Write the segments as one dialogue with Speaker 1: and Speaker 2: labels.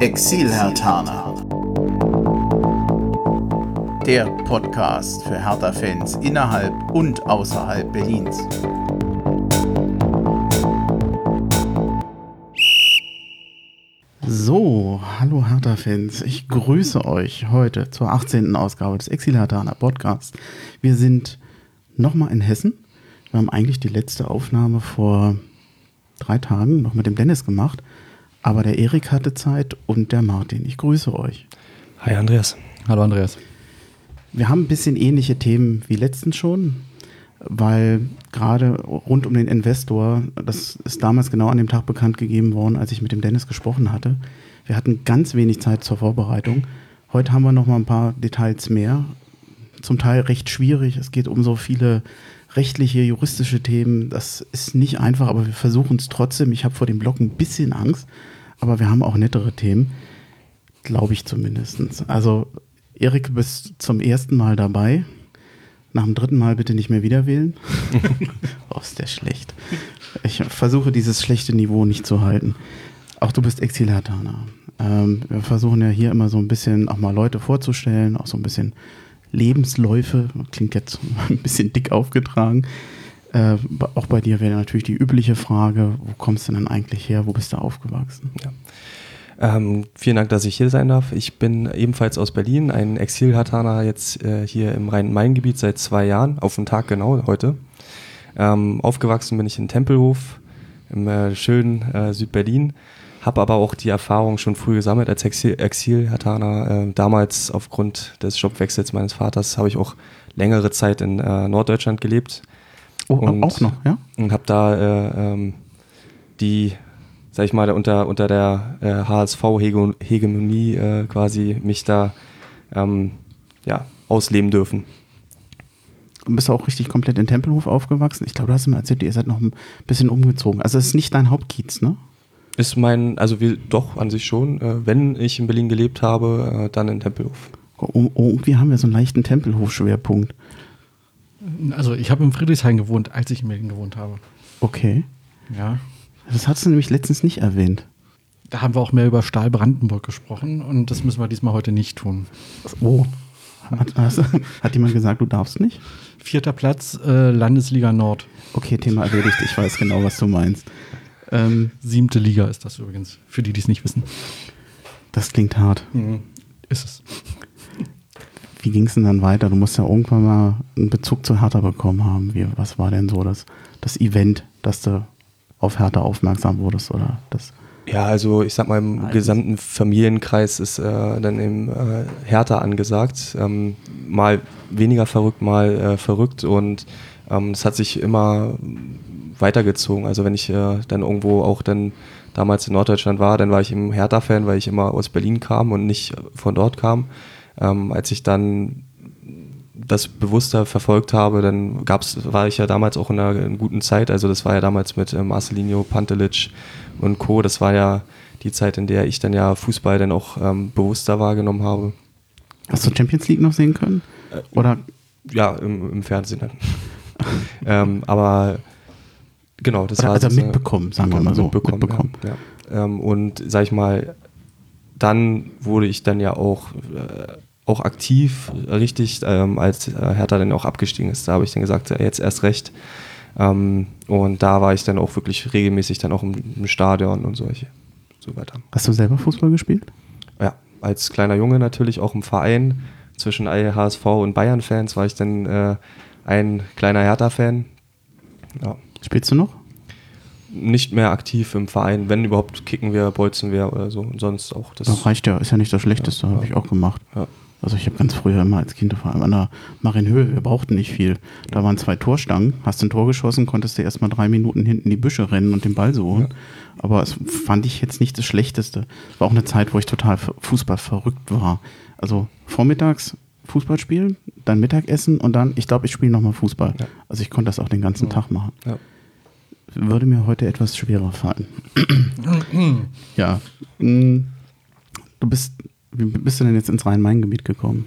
Speaker 1: Exil-Hertaner. Der Podcast für Hertha-Fans innerhalb und außerhalb Berlins. So, hallo Hertha-Fans. Ich grüße euch heute zur 18. Ausgabe des Exil-Hertaner Podcasts. Wir sind nochmal in Hessen. Wir haben eigentlich die letzte Aufnahme vor drei Tagen noch mit dem Dennis gemacht. Aber der Erik hatte Zeit und der Martin. Ich grüße euch.
Speaker 2: Hi Andreas.
Speaker 3: Hallo Andreas.
Speaker 1: Wir haben ein bisschen ähnliche Themen wie letztens schon, weil gerade rund um den Investor, das ist damals genau an dem Tag bekannt gegeben worden, als ich mit dem Dennis gesprochen hatte. Wir hatten ganz wenig Zeit zur Vorbereitung. Heute haben wir noch mal ein paar Details mehr. Zum Teil recht schwierig. Es geht um so viele rechtliche, juristische Themen. Das ist nicht einfach, aber wir versuchen es trotzdem. Ich habe vor dem Blog ein bisschen Angst, aber wir haben auch nettere Themen. Glaube ich zumindest. Also, Erik, du bist zum ersten Mal dabei. Nach dem dritten Mal bitte nicht mehr wieder wählen. oh, ist der schlecht. Ich versuche dieses schlechte Niveau nicht zu halten. Auch du bist Exilhataner. Ähm, wir versuchen ja hier immer so ein bisschen auch mal Leute vorzustellen, auch so ein bisschen Lebensläufe, klingt jetzt ein bisschen dick aufgetragen. Äh, auch bei dir wäre natürlich die übliche Frage, wo kommst du denn eigentlich her, wo bist du aufgewachsen?
Speaker 2: Ja. Ähm, vielen Dank, dass ich hier sein darf. Ich bin ebenfalls aus Berlin, ein Exil-Hataner jetzt äh, hier im Rhein-Main-Gebiet seit zwei Jahren, auf den Tag genau heute. Ähm, aufgewachsen bin ich in Tempelhof im äh, schönen äh, Südberlin habe aber auch die Erfahrung schon früh gesammelt als Exil-Hataner. Äh, damals aufgrund des Jobwechsels meines Vaters habe ich auch längere Zeit in äh, Norddeutschland gelebt.
Speaker 1: Oh, und, auch noch, ja?
Speaker 2: Und habe da äh, ähm, die, sag ich mal, unter, unter der HSV-Hegemonie äh, quasi mich da ähm, ja, ausleben dürfen.
Speaker 1: Du bist auch richtig komplett in Tempelhof aufgewachsen. Ich glaube, du hast mir erzählt, ihr seid noch ein bisschen umgezogen. Also es ist nicht dein Hauptkiez, ne?
Speaker 2: Ist mein, also wir doch an sich schon. Äh, wenn ich in Berlin gelebt habe, äh, dann in Tempelhof.
Speaker 1: Oh, oh, irgendwie haben wir so einen leichten Tempelhof-Schwerpunkt.
Speaker 3: Also ich habe in Friedrichshain gewohnt, als ich in Berlin gewohnt habe.
Speaker 1: Okay.
Speaker 3: Ja.
Speaker 1: Das hast du nämlich letztens nicht erwähnt.
Speaker 3: Da haben wir auch mehr über Stahl Brandenburg gesprochen und das müssen wir diesmal heute nicht tun.
Speaker 1: Oh. Hat, hast, hat jemand gesagt, du darfst nicht?
Speaker 3: Vierter Platz, äh, Landesliga Nord.
Speaker 1: Okay, Thema erledigt. Ich weiß genau, was du meinst.
Speaker 3: Ähm, Siebte Liga ist das übrigens, für die, die es nicht wissen.
Speaker 1: Das klingt hart.
Speaker 3: Mhm. Ist es.
Speaker 1: Wie ging es denn dann weiter? Du musst ja irgendwann mal einen Bezug zu Hertha bekommen haben. Wie, was war denn so das, das Event, dass du auf Hertha aufmerksam wurdest? Oder das
Speaker 2: ja, also ich sag mal, im Nein. gesamten Familienkreis ist äh, dann eben äh, Hertha angesagt. Ähm, mal weniger verrückt, mal äh, verrückt und ähm, es hat sich immer weitergezogen. Also wenn ich äh, dann irgendwo auch dann damals in Norddeutschland war, dann war ich im Hertha-Fan, weil ich immer aus Berlin kam und nicht von dort kam. Ähm, als ich dann das bewusster verfolgt habe, dann gab's, war ich ja damals auch in einer, in guten Zeit. Also das war ja damals mit äh, Marcelinho, Pantelic und Co. Das war ja die Zeit, in der ich dann ja Fußball dann auch ähm, bewusster wahrgenommen habe.
Speaker 1: Hast du Champions League noch sehen können?
Speaker 2: Äh, Oder? Ja, im, im Fernsehen dann. ähm, aber Genau,
Speaker 1: das Oder war also mitbekommen, sagen wir mal so.
Speaker 2: Mitbekommen. mitbekommen. Ja, ja. Ähm, und sag ich mal, dann wurde ich dann ja auch, äh, auch aktiv, richtig, ähm, als äh, Hertha dann auch abgestiegen ist. Da habe ich dann gesagt, jetzt erst recht. Ähm, und da war ich dann auch wirklich regelmäßig dann auch im, im Stadion und solche, so weiter.
Speaker 1: Hast du selber Fußball gespielt?
Speaker 2: Ja, als kleiner Junge natürlich auch im Verein. Zwischen HSV und Bayern-Fans war ich dann äh, ein kleiner Hertha-Fan.
Speaker 1: Ja. Spielst du noch?
Speaker 2: Nicht mehr aktiv im Verein. Wenn überhaupt kicken wir, bolzen wir oder so. Und sonst auch.
Speaker 1: Das, das reicht ja, ist ja nicht das Schlechteste, ja, habe ich auch gemacht. Ja. Also ich habe ganz früher immer als Kind vor allem an der Marienhöhe, wir brauchten nicht viel. Da waren zwei Torstangen, hast ein Tor geschossen, konntest du erstmal drei Minuten hinten in die Büsche rennen und den Ball suchen. Ja. Aber es fand ich jetzt nicht das Schlechteste. Es war auch eine Zeit, wo ich total Fußball verrückt war. Also vormittags Fußball spielen, dann Mittagessen und dann, ich glaube, ich spiele nochmal Fußball. Ja. Also ich konnte das auch den ganzen ja. Tag machen. Ja. Würde mir heute etwas schwerer fallen. ja. Mm. Du bist, wie bist du denn jetzt ins Rhein-Main-Gebiet gekommen?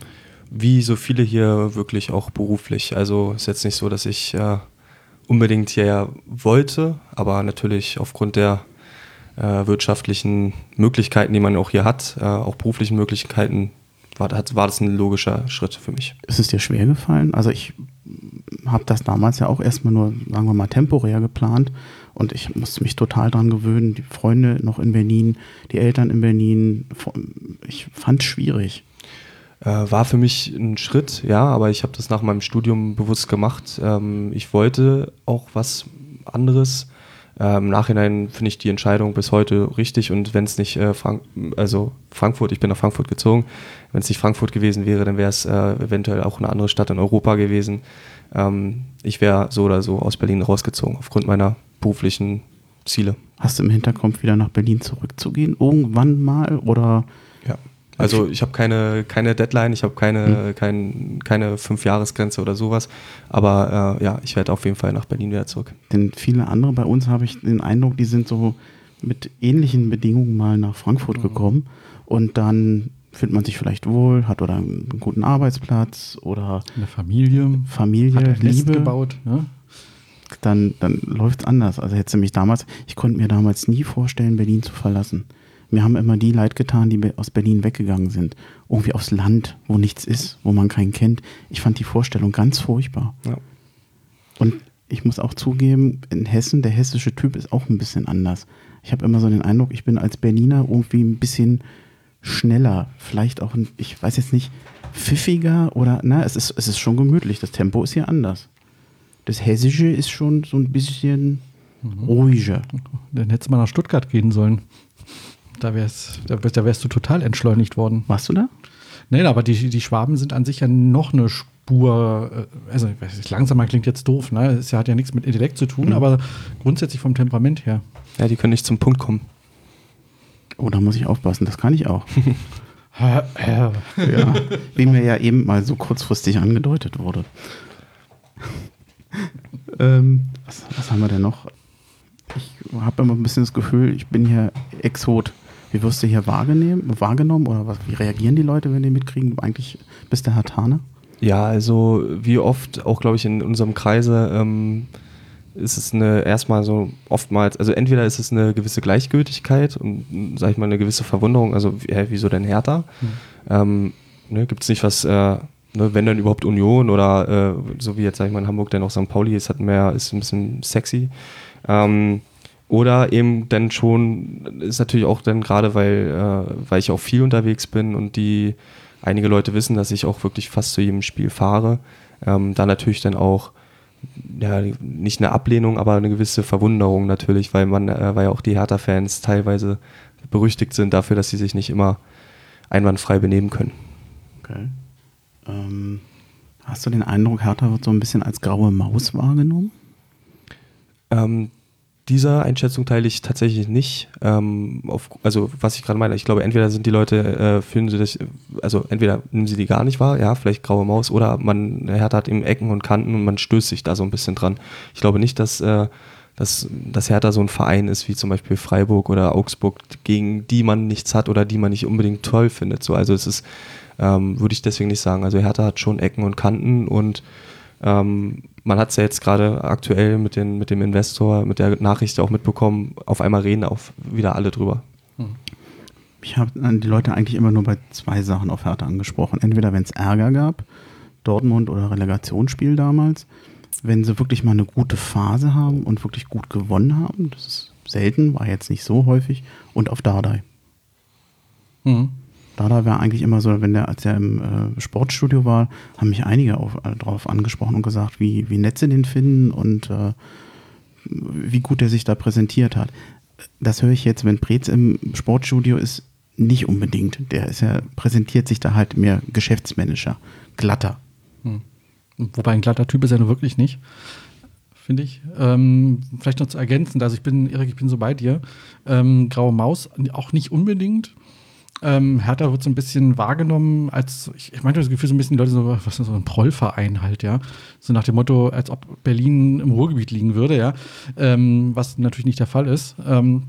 Speaker 2: Wie so viele hier wirklich auch beruflich. Also ist jetzt nicht so, dass ich äh, unbedingt hierher wollte, aber natürlich aufgrund der äh, wirtschaftlichen Möglichkeiten, die man auch hier hat, äh, auch beruflichen Möglichkeiten, war, war das ein logischer Schritt für mich.
Speaker 1: Ist es dir schwer gefallen? Also ich habe das damals ja auch erstmal nur, sagen wir mal, temporär geplant und ich musste mich total dran gewöhnen. Die Freunde noch in Berlin, die Eltern in Berlin. Ich fand es schwierig.
Speaker 2: Äh, war für mich ein Schritt, ja, aber ich habe das nach meinem Studium bewusst gemacht. Ähm, ich wollte auch was anderes. Ähm, Im Nachhinein finde ich die Entscheidung bis heute richtig und wenn es nicht äh, Frank also Frankfurt, ich bin nach Frankfurt gezogen, wenn es nicht Frankfurt gewesen wäre, dann wäre es äh, eventuell auch eine andere Stadt in Europa gewesen. Ähm, ich wäre so oder so aus Berlin rausgezogen aufgrund meiner beruflichen Ziele.
Speaker 1: Hast du im Hinterkopf wieder nach Berlin zurückzugehen irgendwann mal oder
Speaker 2: also ich habe keine, keine Deadline, ich habe keine, hm. kein, keine Fünf-Jahres-Grenze oder sowas. Aber äh, ja, ich werde auf jeden Fall nach Berlin wieder zurück.
Speaker 1: Denn viele andere bei uns habe ich den Eindruck, die sind so mit ähnlichen Bedingungen mal nach Frankfurt mhm. gekommen und dann fühlt man sich vielleicht wohl, hat oder einen guten Arbeitsplatz oder
Speaker 3: eine Familie,
Speaker 1: Familie, hat
Speaker 3: Liebe gebaut. Ja?
Speaker 1: Dann, dann läuft es anders. Also hätte mich damals, ich konnte mir damals nie vorstellen, Berlin zu verlassen. Mir haben immer die Leid getan, die aus Berlin weggegangen sind. Irgendwie aufs Land, wo nichts ist, wo man keinen kennt. Ich fand die Vorstellung ganz furchtbar. Ja. Und ich muss auch zugeben, in Hessen, der hessische Typ ist auch ein bisschen anders. Ich habe immer so den Eindruck, ich bin als Berliner irgendwie ein bisschen schneller. Vielleicht auch, ein, ich weiß jetzt nicht, pfiffiger oder, na, es ist, es ist schon gemütlich. Das Tempo ist hier anders. Das Hessische ist schon so ein bisschen mhm. ruhiger.
Speaker 3: Dann hättest du mal nach Stuttgart gehen sollen. Da wärst, da, da wärst du total entschleunigt worden.
Speaker 1: Warst du da?
Speaker 3: Nee, aber die, die Schwaben sind an sich ja noch eine Spur, äh, also langsamer klingt jetzt doof, ne? Es hat ja nichts mit Intellekt zu tun, mhm. aber grundsätzlich vom Temperament her.
Speaker 2: Ja, die können nicht zum Punkt kommen.
Speaker 1: Oh, da muss ich aufpassen, das kann ich auch. ja, wie mir ja eben mal so kurzfristig angedeutet wurde. ähm, was, was haben wir denn noch? Ich habe immer ein bisschen das Gefühl, ich bin hier Exot. Wie wirst du hier wahrgenommen oder was, wie reagieren die Leute, wenn die mitkriegen, eigentlich bist der Herr Tane?
Speaker 2: Ja, also wie oft, auch glaube ich in unserem Kreise, ähm, ist es eine erstmal so oftmals, also entweder ist es eine gewisse Gleichgültigkeit und sag ich mal eine gewisse Verwunderung, also hä, wieso denn Hertha? Mhm. Ähm, ne, Gibt es nicht was, äh, ne, wenn dann überhaupt Union oder äh, so wie jetzt sag ich mal in Hamburg dann auch St. Pauli ist, hat mehr, ist ein bisschen sexy. Ähm, oder eben dann schon, ist natürlich auch dann gerade, weil, äh, weil ich auch viel unterwegs bin und die einige Leute wissen, dass ich auch wirklich fast zu jedem Spiel fahre, ähm, da natürlich dann auch ja, nicht eine Ablehnung, aber eine gewisse Verwunderung natürlich, weil man, äh, weil ja auch die Hertha-Fans teilweise berüchtigt sind dafür, dass sie sich nicht immer einwandfrei benehmen können.
Speaker 1: Okay. Ähm, hast du den Eindruck, Hertha wird so ein bisschen als graue Maus wahrgenommen?
Speaker 2: Ähm, dieser Einschätzung teile ich tatsächlich nicht. Ähm, auf, also was ich gerade meine, ich glaube, entweder sind die Leute, äh, fühlen sie das, also entweder nehmen sie die gar nicht wahr, ja, vielleicht graue Maus, oder man Hertha hat eben Ecken und Kanten und man stößt sich da so ein bisschen dran. Ich glaube nicht, dass, äh, dass, dass Hertha so ein Verein ist wie zum Beispiel Freiburg oder Augsburg, gegen die man nichts hat oder die man nicht unbedingt toll findet. So, also es ist, ähm, würde ich deswegen nicht sagen. Also Hertha hat schon Ecken und Kanten und ähm, man hat es ja jetzt gerade aktuell mit, den, mit dem Investor, mit der Nachricht auch mitbekommen, auf einmal reden auch wieder alle drüber. Hm.
Speaker 1: Ich habe die Leute eigentlich immer nur bei zwei Sachen auf Härte angesprochen. Entweder wenn es Ärger gab, Dortmund oder Relegationsspiel damals, wenn sie wirklich mal eine gute Phase haben und wirklich gut gewonnen haben, das ist selten, war jetzt nicht so häufig, und auf Dardai. Mhm. Dada war eigentlich immer so, wenn der, als er im äh, Sportstudio war, haben mich einige auf, äh, darauf angesprochen und gesagt, wie, wie nett sie den finden und äh, wie gut er sich da präsentiert hat. Das höre ich jetzt, wenn Preetz im Sportstudio ist, nicht unbedingt. Der ist ja, präsentiert sich da halt mehr geschäftsmännischer, glatter. Hm.
Speaker 3: Wobei ein glatter Typ ist er nur wirklich nicht finde ich. Ähm, vielleicht noch zu ergänzen, also ich bin, Erik, ich bin so bei dir. Ähm, Graue Maus auch nicht unbedingt. Ähm, Hertha wird so ein bisschen wahrgenommen als, ich, ich meine das Gefühl, so ein bisschen die Leute so, was ist so ein Prollverein halt, ja. So nach dem Motto, als ob Berlin im Ruhrgebiet liegen würde, ja. Ähm, was natürlich nicht der Fall ist. Ähm,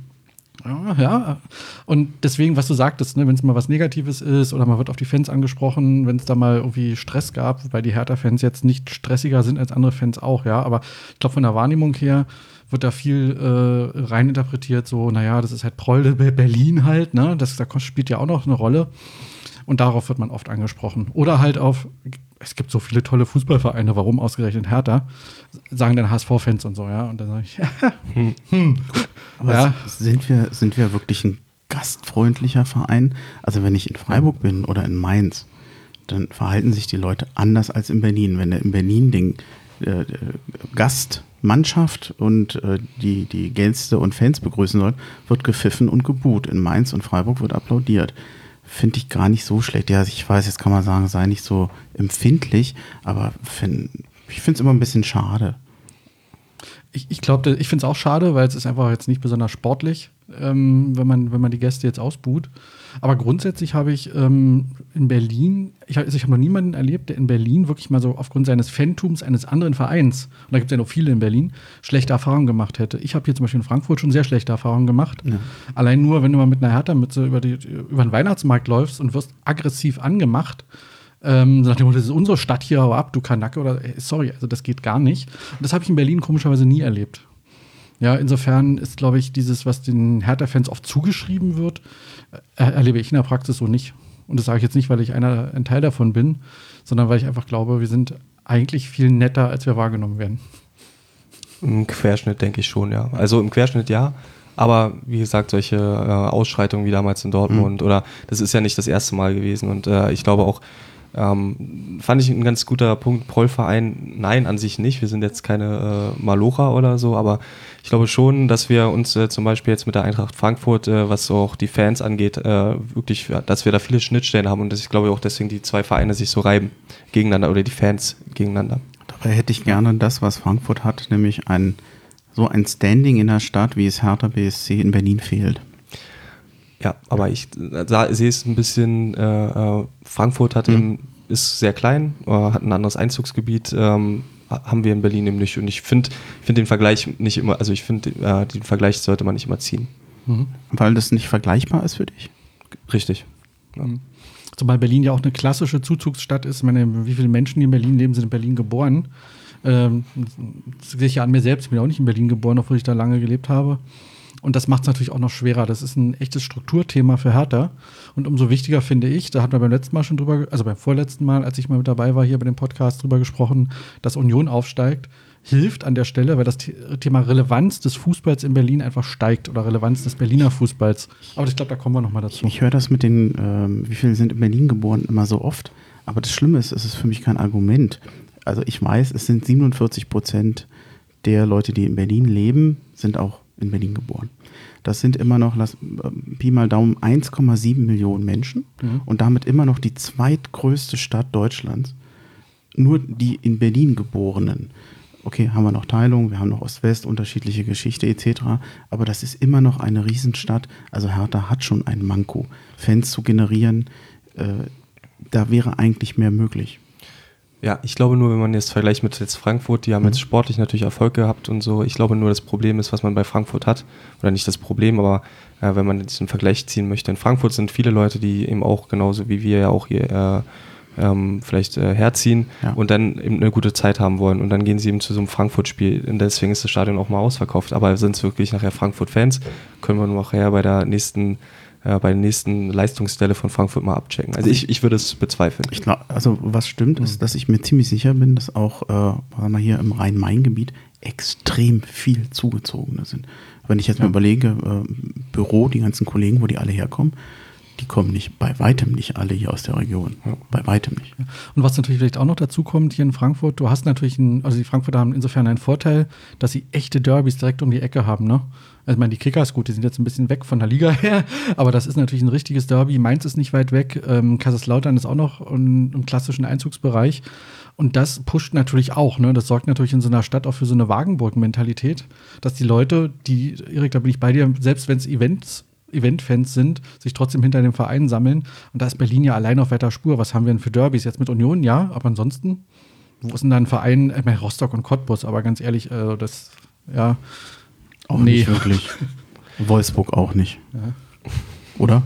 Speaker 3: ja, und deswegen, was du sagtest, ne, wenn es mal was Negatives ist oder man wird auf die Fans angesprochen, wenn es da mal irgendwie Stress gab, wobei die Hertha-Fans jetzt nicht stressiger sind als andere Fans auch, ja, aber ich glaube von der Wahrnehmung her wird da viel äh, reininterpretiert, so, naja, das ist halt Proll Berlin halt, ne? Das, das spielt ja auch noch eine Rolle. Und darauf wird man oft angesprochen. Oder halt auf, es gibt so viele tolle Fußballvereine, warum ausgerechnet Hertha? Sagen dann HSV-Fans und so, ja. Und dann sage ich, hm. hm.
Speaker 1: Aber ja. sind, wir, sind wir wirklich ein gastfreundlicher Verein? Also wenn ich in Freiburg bin oder in Mainz, dann verhalten sich die Leute anders als in Berlin. Wenn der in Berlin den äh, Gastmannschaft und äh, die, die Gäste und Fans begrüßen soll, wird gepfiffen und geboot. In Mainz und Freiburg wird applaudiert finde ich gar nicht so schlecht. Ja, ich weiß, jetzt kann man sagen, sei nicht so empfindlich, aber find, ich finde es immer ein bisschen schade.
Speaker 3: Ich, ich glaube, ich finde es auch schade, weil es ist einfach jetzt nicht besonders sportlich, ähm, wenn, man, wenn man die Gäste jetzt ausbuht. Aber grundsätzlich habe ich ähm, in Berlin, ich, also ich habe noch niemanden erlebt, der in Berlin wirklich mal so aufgrund seines Fantums eines anderen Vereins, und da gibt es ja noch viele in Berlin, schlechte Erfahrungen gemacht hätte. Ich habe hier zum Beispiel in Frankfurt schon sehr schlechte Erfahrungen gemacht. Ja. Allein nur, wenn du mal mit einer Hertha-Mütze über, über den Weihnachtsmarkt läufst und wirst aggressiv angemacht, ähm, nach dem Motto, das ist unsere Stadt hier, hau ab, du Kanacke oder sorry, also das geht gar nicht. Und das habe ich in Berlin komischerweise nie erlebt. Ja, insofern ist, glaube ich, dieses, was den Hertha-Fans oft zugeschrieben wird, äh, erlebe ich in der Praxis so nicht. Und das sage ich jetzt nicht, weil ich einer, ein Teil davon bin, sondern weil ich einfach glaube, wir sind eigentlich viel netter, als wir wahrgenommen werden.
Speaker 2: Im Querschnitt denke ich schon, ja. Also im Querschnitt ja. Aber wie gesagt, solche äh, Ausschreitungen wie damals in Dortmund mhm. oder das ist ja nicht das erste Mal gewesen. Und äh, ich glaube auch, ähm, fand ich ein ganz guter Punkt. Prollverein, nein, an sich nicht. Wir sind jetzt keine äh, Malocher oder so, aber ich glaube schon, dass wir uns äh, zum Beispiel jetzt mit der Eintracht Frankfurt, äh, was auch die Fans angeht, äh, wirklich, dass wir da viele Schnittstellen haben und dass ich glaube auch deswegen die zwei Vereine sich so reiben gegeneinander oder die Fans gegeneinander.
Speaker 1: Dabei hätte ich gerne das, was Frankfurt hat, nämlich ein so ein Standing in der Stadt, wie es Hertha BSC in Berlin fehlt.
Speaker 2: Ja, aber ich sehe es ein bisschen, äh, äh Frankfurt hat mhm. eben, ist sehr klein, äh, hat ein anderes Einzugsgebiet, ähm, haben wir in Berlin eben nicht. Und ich finde find den Vergleich nicht immer, also ich finde, äh, den Vergleich sollte man nicht immer ziehen.
Speaker 1: Mhm. Weil das nicht vergleichbar ist für dich?
Speaker 2: Richtig. Ja.
Speaker 3: Mhm. Zumal Berlin ja auch eine klassische Zuzugsstadt ist. Ich meine, wie viele Menschen, die in Berlin leben, sind in Berlin geboren. Ähm, das sehe ich ja an mir selbst. Ich bin auch nicht in Berlin geboren, obwohl ich da lange gelebt habe. Und das macht es natürlich auch noch schwerer. Das ist ein echtes Strukturthema für Hertha. Und umso wichtiger finde ich, da hatten wir beim letzten Mal schon drüber, also beim vorletzten Mal, als ich mal mit dabei war, hier bei dem Podcast drüber gesprochen, dass Union aufsteigt, hilft an der Stelle, weil das Thema Relevanz des Fußballs in Berlin einfach steigt oder Relevanz des Berliner Fußballs. Aber ich glaube, da kommen wir nochmal dazu.
Speaker 1: Ich höre das mit den, ähm, wie viele sind in Berlin geboren, immer so oft. Aber das Schlimme ist, es ist für mich kein Argument. Also ich weiß, es sind 47 Prozent der Leute, die in Berlin leben, sind auch in Berlin geboren. Das sind immer noch, lass, äh, Pi mal Daumen, 1,7 Millionen Menschen mhm. und damit immer noch die zweitgrößte Stadt Deutschlands. Nur die in Berlin geborenen. Okay, haben wir noch Teilung, wir haben noch Ost-West, unterschiedliche Geschichte etc. Aber das ist immer noch eine Riesenstadt. Also Hertha hat schon ein Manko. Fans zu generieren, äh, da wäre eigentlich mehr möglich.
Speaker 2: Ja, ich glaube nur, wenn man jetzt vergleicht mit jetzt Frankfurt, die haben mhm. jetzt sportlich natürlich Erfolg gehabt und so. Ich glaube nur, das Problem ist, was man bei Frankfurt hat, oder nicht das Problem, aber äh, wenn man einen Vergleich ziehen möchte, in Frankfurt sind viele Leute, die eben auch genauso wie wir ja auch hier äh, ähm, vielleicht äh, herziehen ja. und dann eben eine gute Zeit haben wollen. Und dann gehen sie eben zu so einem Frankfurt-Spiel. Und deswegen ist das Stadion auch mal ausverkauft. Aber sind es wirklich nachher Frankfurt-Fans, können wir nachher bei der nächsten äh, bei der nächsten Leistungsstelle von Frankfurt mal abchecken. Also ich, ich würde es bezweifeln.
Speaker 1: Ich glaub, also was stimmt, ist, mhm. dass ich mir ziemlich sicher bin, dass auch äh, wir hier im Rhein-Main-Gebiet extrem viel Zugezogene sind. Wenn ich jetzt ja. mal überlege, äh, Büro, die ganzen Kollegen, wo die alle herkommen, die kommen nicht, bei weitem nicht alle hier aus der Region. Ja. Bei weitem nicht.
Speaker 3: Und was natürlich vielleicht auch noch dazu kommt hier in Frankfurt, du hast natürlich, ein, also die Frankfurter haben insofern einen Vorteil, dass sie echte Derbys direkt um die Ecke haben, ne? Also, ich meine, die Kickers, gut, die sind jetzt ein bisschen weg von der Liga her, aber das ist natürlich ein richtiges Derby. Mainz ist nicht weit weg. Ähm, Kaiserslautern ist auch noch im, im klassischen Einzugsbereich. Und das pusht natürlich auch, ne? Das sorgt natürlich in so einer Stadt auch für so eine Wagenburg-Mentalität, dass die Leute, die, Erik, da bin ich bei dir, selbst wenn es Events Event-Fans sind, sich trotzdem hinter dem Verein sammeln. Und da ist Berlin ja allein auf weiter Spur. Was haben wir denn für Derbys? Jetzt mit Union, ja, aber ansonsten, wo ist denn da ein Verein? Ich meine, Rostock und Cottbus, aber ganz ehrlich, äh, das, ja,
Speaker 1: auch nee. nicht wirklich. Wolfsburg auch nicht. Ja. Oder?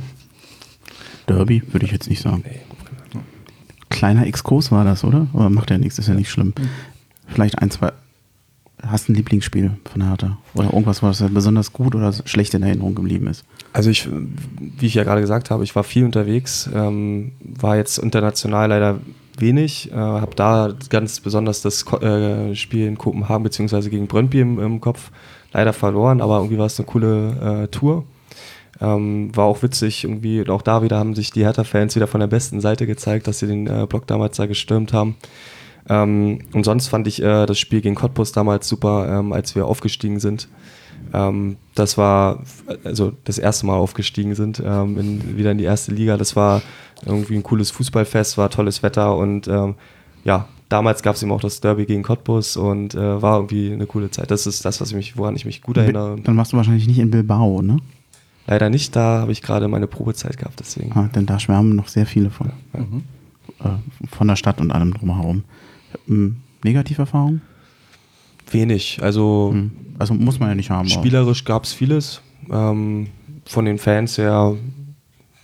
Speaker 1: Derby würde ich jetzt nicht sagen. Nee. Kleiner Exkurs war das, oder? Aber macht ja nichts, ist ja nicht schlimm. Vielleicht ein, zwei hast ein Lieblingsspiel von Hertha? Oder irgendwas, was besonders gut oder schlecht in Erinnerung geblieben ist?
Speaker 2: Also ich, wie ich ja gerade gesagt habe, ich war viel unterwegs, ähm, war jetzt international leider wenig, äh, habe da ganz besonders das äh, Spiel in Kopenhagen bzw. gegen Brøndby im, im, Kopf leider verloren, aber irgendwie war es eine coole äh, Tour. Ähm, war auch witzig, irgendwie, und auch da wieder haben sich die Hertha-Fans wieder von der besten Seite gezeigt, dass sie den äh, Block damals da gestürmt haben. Ähm, und sonst fand ich äh, das Spiel gegen Cottbus damals super, ähm, als wir aufgestiegen sind. Ähm, das war, also das erste Mal aufgestiegen sind, ähm, in, wieder in die erste Liga. Das war irgendwie ein cooles Fußballfest, war tolles Wetter und ähm, ja, damals gab es eben auch das Derby gegen Cottbus und äh, war irgendwie eine coole Zeit. Das ist das, was ich mich, woran ich mich gut erinnere.
Speaker 1: Dann warst du wahrscheinlich nicht in Bilbao, ne?
Speaker 2: Leider nicht, da habe ich gerade meine Probezeit gehabt, deswegen.
Speaker 1: Ah, denn da schwärmen noch sehr viele von. Ja. Mhm. Äh, von der Stadt und allem drumherum. Ähm, Negativerfahrung?
Speaker 2: Wenig. Also,
Speaker 1: hm. also muss man ja nicht haben.
Speaker 2: Spielerisch gab es vieles. Ähm, von den Fans her,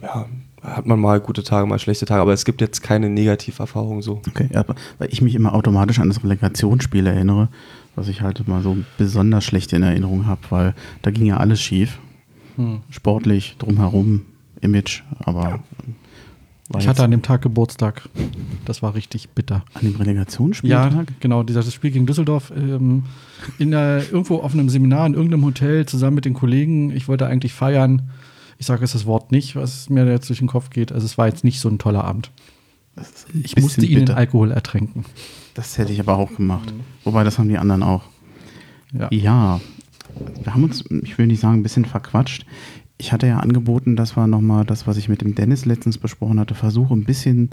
Speaker 2: ja, hat man mal gute Tage, mal schlechte Tage, aber es gibt jetzt keine Negativerfahrung so.
Speaker 1: Okay, aber weil ich mich immer automatisch an das Relegationsspiel erinnere, was ich halt mal so besonders schlecht in Erinnerung habe, weil da ging ja alles schief. Hm. Sportlich, drumherum, Image, aber
Speaker 3: ich hatte an dem Tag Geburtstag. Das war richtig bitter.
Speaker 1: An dem Relegationsspiel?
Speaker 3: Ja, genau. Dieses Spiel gegen Düsseldorf. Ähm, in der, irgendwo auf einem Seminar in irgendeinem Hotel zusammen mit den Kollegen. Ich wollte eigentlich feiern. Ich sage jetzt das Wort nicht, was mir jetzt durch den Kopf geht. Also es war jetzt nicht so ein toller Abend. Ich musste ihn in Alkohol ertränken.
Speaker 1: Das hätte ich aber auch gemacht. Mhm. Wobei, das haben die anderen auch. Ja. ja. Wir haben uns, ich will nicht sagen, ein bisschen verquatscht ich hatte ja angeboten, dass wir nochmal das, was ich mit dem Dennis letztens besprochen hatte, versuchen, ein bisschen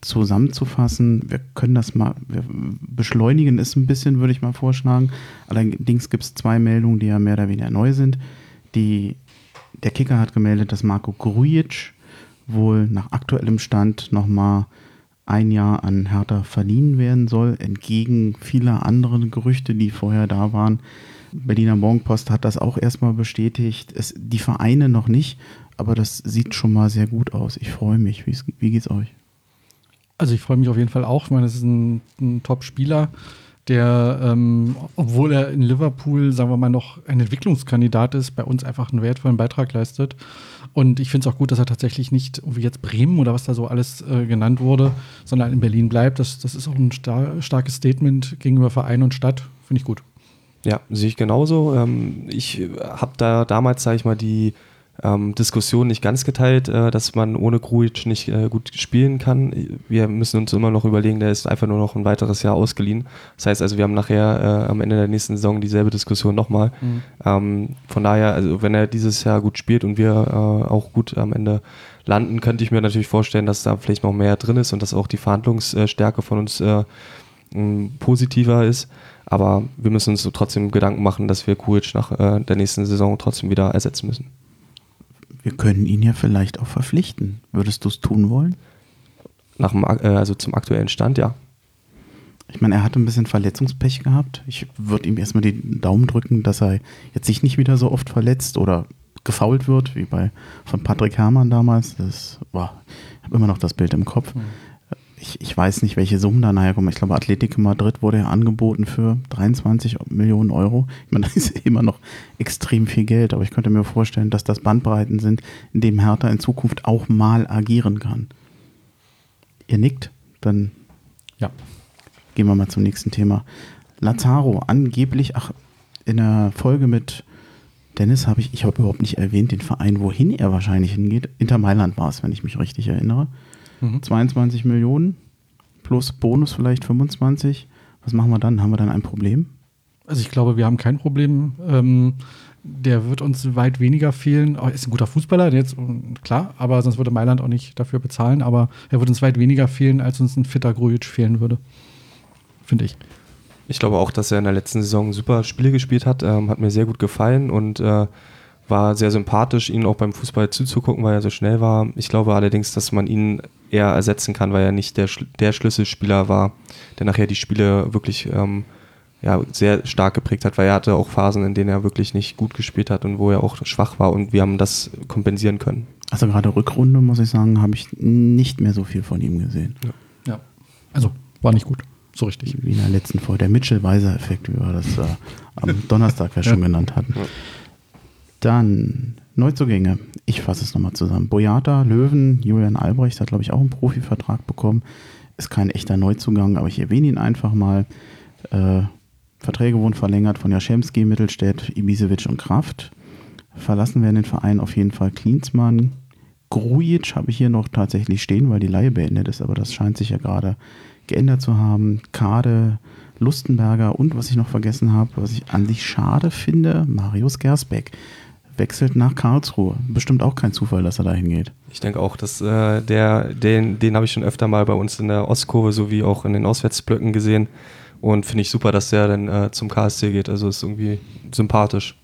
Speaker 1: zusammenzufassen. Wir können das mal, wir beschleunigen es ein bisschen, würde ich mal vorschlagen. Allerdings gibt es zwei Meldungen, die ja mehr oder weniger neu sind. Die, der Kicker hat gemeldet, dass Marco Grujic wohl nach aktuellem Stand nochmal ein Jahr an Hertha verliehen werden soll, entgegen vieler anderen Gerüchte, die vorher da waren. Berliner Morgenpost hat das auch erstmal bestätigt. Es, die Vereine noch nicht, aber das sieht schon mal sehr gut aus. Ich freue mich. Wie, wie geht's euch?
Speaker 3: Also ich freue mich auf jeden Fall auch. Ich meine, es ist ein, ein Top-Spieler, der, ähm, obwohl er in Liverpool, sagen wir mal, noch ein Entwicklungskandidat ist, bei uns einfach einen wertvollen Beitrag leistet. Und ich finde es auch gut, dass er tatsächlich nicht, wie jetzt Bremen oder was da so alles äh, genannt wurde, sondern in Berlin bleibt. Das, das ist auch ein star starkes Statement gegenüber Verein und Stadt. Finde ich gut.
Speaker 2: Ja, sehe ich genauso. Ähm, ich habe da damals, sage ich mal, die ähm, Diskussion nicht ganz geteilt, äh, dass man ohne Grujic nicht äh, gut spielen kann. Wir müssen uns immer noch überlegen, der ist einfach nur noch ein weiteres Jahr ausgeliehen. Das heißt also, wir haben nachher äh, am Ende der nächsten Saison dieselbe Diskussion nochmal. Mhm. Ähm, von daher, also wenn er dieses Jahr gut spielt und wir äh, auch gut am Ende landen, könnte ich mir natürlich vorstellen, dass da vielleicht noch mehr drin ist und dass auch die Verhandlungsstärke von uns äh, positiver ist. Aber wir müssen uns so trotzdem Gedanken machen, dass wir Kulic nach äh, der nächsten Saison trotzdem wieder ersetzen müssen.
Speaker 1: Wir können ihn ja vielleicht auch verpflichten. Würdest du es tun wollen?
Speaker 2: Nach dem, äh, also zum aktuellen Stand, ja.
Speaker 1: Ich meine, er hatte ein bisschen Verletzungspech gehabt. Ich würde ihm erstmal die Daumen drücken, dass er jetzt sich nicht wieder so oft verletzt oder gefault wird, wie bei von Patrick Herrmann damals. Das war, ich habe immer noch das Bild im Kopf. Mhm ich, ich weiß nicht, welche Summen da nachher kommen. Ich glaube, Atletico Madrid wurde ja angeboten für 23 Millionen Euro. Ich meine, das ist immer noch extrem viel Geld, aber ich könnte mir vorstellen, dass das Bandbreiten sind, in dem Hertha in Zukunft auch mal agieren kann. Ihr nickt, dann ja. gehen wir mal zum nächsten Thema. Lazaro, angeblich, ach, in der Folge mit Dennis habe ich, ich habe überhaupt nicht erwähnt, den Verein, wohin er wahrscheinlich hingeht. Inter Mailand war es, wenn ich mich richtig erinnere. 22 mhm. Millionen plus Bonus vielleicht 25. Was machen wir dann? Haben wir dann ein Problem?
Speaker 3: Also ich glaube, wir haben kein Problem. Ähm, der wird uns weit weniger fehlen. Er ist ein guter Fußballer, jetzt klar, aber sonst würde Mailand auch nicht dafür bezahlen. Aber er wird uns weit weniger fehlen, als uns ein fitter Grujic fehlen würde. Finde ich.
Speaker 2: Ich glaube auch, dass er in der letzten Saison super Spiele gespielt hat. Ähm, hat mir sehr gut gefallen und äh, war sehr sympathisch, ihn auch beim Fußball zuzugucken, weil er so schnell war. Ich glaube allerdings, dass man ihn eher ersetzen kann, weil er nicht der, der Schlüsselspieler war, der nachher die Spiele wirklich ähm, ja, sehr stark geprägt hat, weil er hatte auch Phasen, in denen er wirklich nicht gut gespielt hat und wo er auch schwach war und wir haben das kompensieren können.
Speaker 1: Also gerade Rückrunde, muss ich sagen, habe ich nicht mehr so viel von ihm gesehen.
Speaker 3: Ja, ja. also war nicht gut. so richtig.
Speaker 1: Wie in der letzten Folge, der Mitchell-Weiser-Effekt, wie wir das äh, am Donnerstag ja schon genannt hatten. Dann Neuzugänge. Ich fasse es nochmal zusammen. Boyata, Löwen, Julian Albrecht hat, glaube ich, auch einen Profivertrag bekommen. Ist kein echter Neuzugang, aber ich erwähne ihn einfach mal. Äh, Verträge wurden verlängert von Jaschemski, Mittelstädt, Ibisevic und Kraft. Verlassen werden den Verein auf jeden Fall Klinsmann. Grujic habe ich hier noch tatsächlich stehen, weil die Laie beendet ist, aber das scheint sich ja gerade geändert zu haben. Kade, Lustenberger und was ich noch vergessen habe, was ich an sich schade finde, Marius Gersbeck wechselt nach Karlsruhe. Bestimmt auch kein Zufall, dass er dahin geht.
Speaker 2: Ich denke auch, dass äh, der, den, den habe ich schon öfter mal bei uns in der Ostkurve sowie auch in den Auswärtsblöcken gesehen. Und finde ich super, dass der dann äh, zum KSC geht. Also ist irgendwie sympathisch.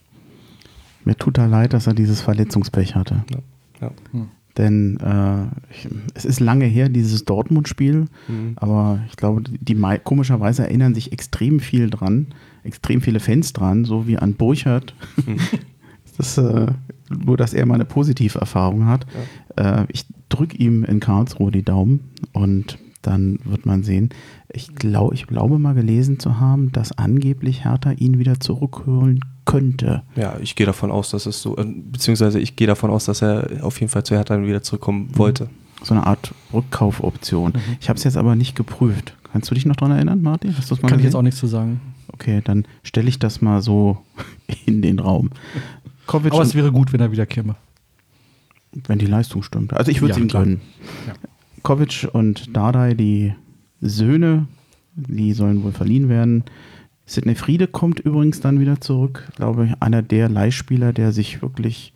Speaker 1: Mir tut er leid, dass er dieses Verletzungspech hatte. Ja. ja. Hm. Denn äh, ich, es ist lange her, dieses Dortmund-Spiel, mhm. aber ich glaube, die, die, komischerweise erinnern sich extrem viel dran, extrem viele Fans dran, so wie an Burchard. Mhm. Das, äh, nur, dass er mal eine positive Erfahrung hat. Ja. Äh, ich drücke ihm in Karlsruhe die Daumen und dann wird man sehen. Ich, glaub, ich glaube mal gelesen zu haben, dass angeblich Hertha ihn wieder zurückholen könnte.
Speaker 2: Ja, ich gehe davon aus, dass es so, äh, beziehungsweise ich gehe davon aus, dass er auf jeden Fall zu Hertha wieder zurückkommen mhm. wollte.
Speaker 1: So eine Art Rückkaufoption. Mhm. Ich habe es jetzt aber nicht geprüft. Kannst du dich noch daran erinnern, Martin?
Speaker 3: Hast Kann gesehen? ich jetzt auch nichts zu sagen.
Speaker 1: Okay, dann stelle ich das mal so in den Raum.
Speaker 3: Kovic Aber es wäre gut, wenn er wieder käme.
Speaker 1: Wenn die Leistung stimmt. Also ich würde es ja, ihm gönnen. Ja. Kovic und Dardai, die Söhne, die sollen wohl verliehen werden. Sidney Friede kommt übrigens dann wieder zurück. Glaube ich, einer der Leihspieler, der sich wirklich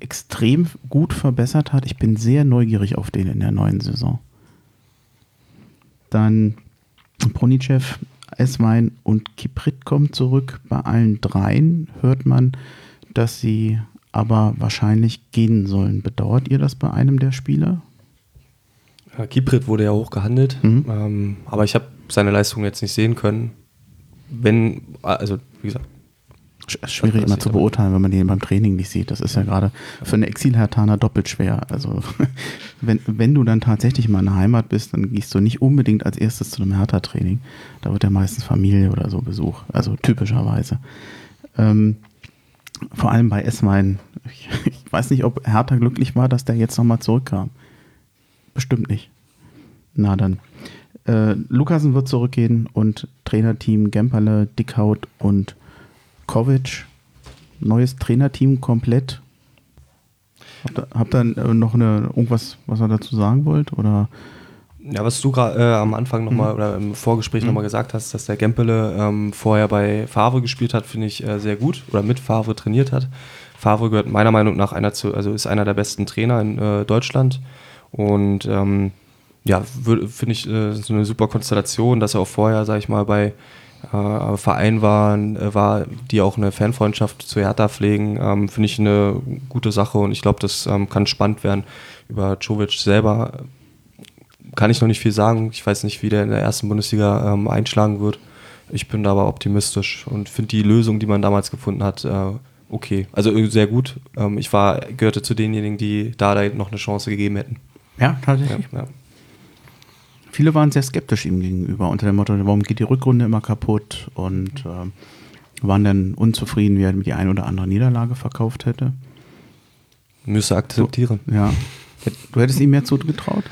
Speaker 1: extrem gut verbessert hat. Ich bin sehr neugierig auf den in der neuen Saison. Dann Pronicev, Eswein und Kiprit kommen zurück. Bei allen dreien hört man, dass sie aber wahrscheinlich gehen sollen. Bedauert ihr das bei einem der Spieler?
Speaker 2: Ja, Kiprit wurde ja hoch gehandelt, mhm. ähm, aber ich habe seine Leistung jetzt nicht sehen können. Wenn, also wie gesagt.
Speaker 1: Schwierig immer zu beurteilen, wenn man den beim Training nicht sieht. Das ist ja gerade für eine Exilhertaner doppelt schwer. Also wenn, wenn du dann tatsächlich mal in der Heimat bist, dann gehst du nicht unbedingt als erstes zu einem Hertha-Training. Da wird ja meistens Familie oder so Besuch, also typischerweise. Ähm, vor allem bei Esswein. Ich, ich, weiß nicht, ob Hertha glücklich war, dass der jetzt nochmal zurückkam. Bestimmt nicht. Na dann. Äh, Lukasen wird zurückgehen und Trainerteam Gemperle, Dickhaut und Kovic. Neues Trainerteam komplett. Habt ihr, äh, noch eine, irgendwas, was ihr dazu sagen wollt? Oder
Speaker 2: ja, was du gerade äh, am Anfang nochmal mhm. oder im Vorgespräch mhm. nochmal gesagt hast, dass der Gempele ähm, vorher bei Favre gespielt hat, finde ich äh, sehr gut oder mit Favre trainiert hat. Favre gehört meiner Meinung nach einer zu, also ist einer der besten Trainer in äh, Deutschland und ähm, ja, finde ich äh, so eine super Konstellation, dass er auch vorher, sag ich mal, bei äh, Verein waren, äh, war, die auch eine Fanfreundschaft zu Hertha pflegen, ähm, finde ich eine gute Sache und ich glaube, das ähm, kann spannend werden. Über Jovic selber kann ich noch nicht viel sagen. Ich weiß nicht, wie der in der ersten Bundesliga ähm, einschlagen wird. Ich bin da aber optimistisch und finde die Lösung, die man damals gefunden hat, äh, okay. Also äh, sehr gut. Ähm, ich war, gehörte zu denjenigen, die da noch eine Chance gegeben hätten.
Speaker 1: Ja, tatsächlich. Ja, ja. Viele waren sehr skeptisch ihm gegenüber, unter dem Motto, warum geht die Rückrunde immer kaputt und äh, waren dann unzufrieden, wie er die ein oder andere Niederlage verkauft hätte.
Speaker 2: Müsse akzeptieren.
Speaker 1: Du, ja. Du hättest ihm mehr zugetraut?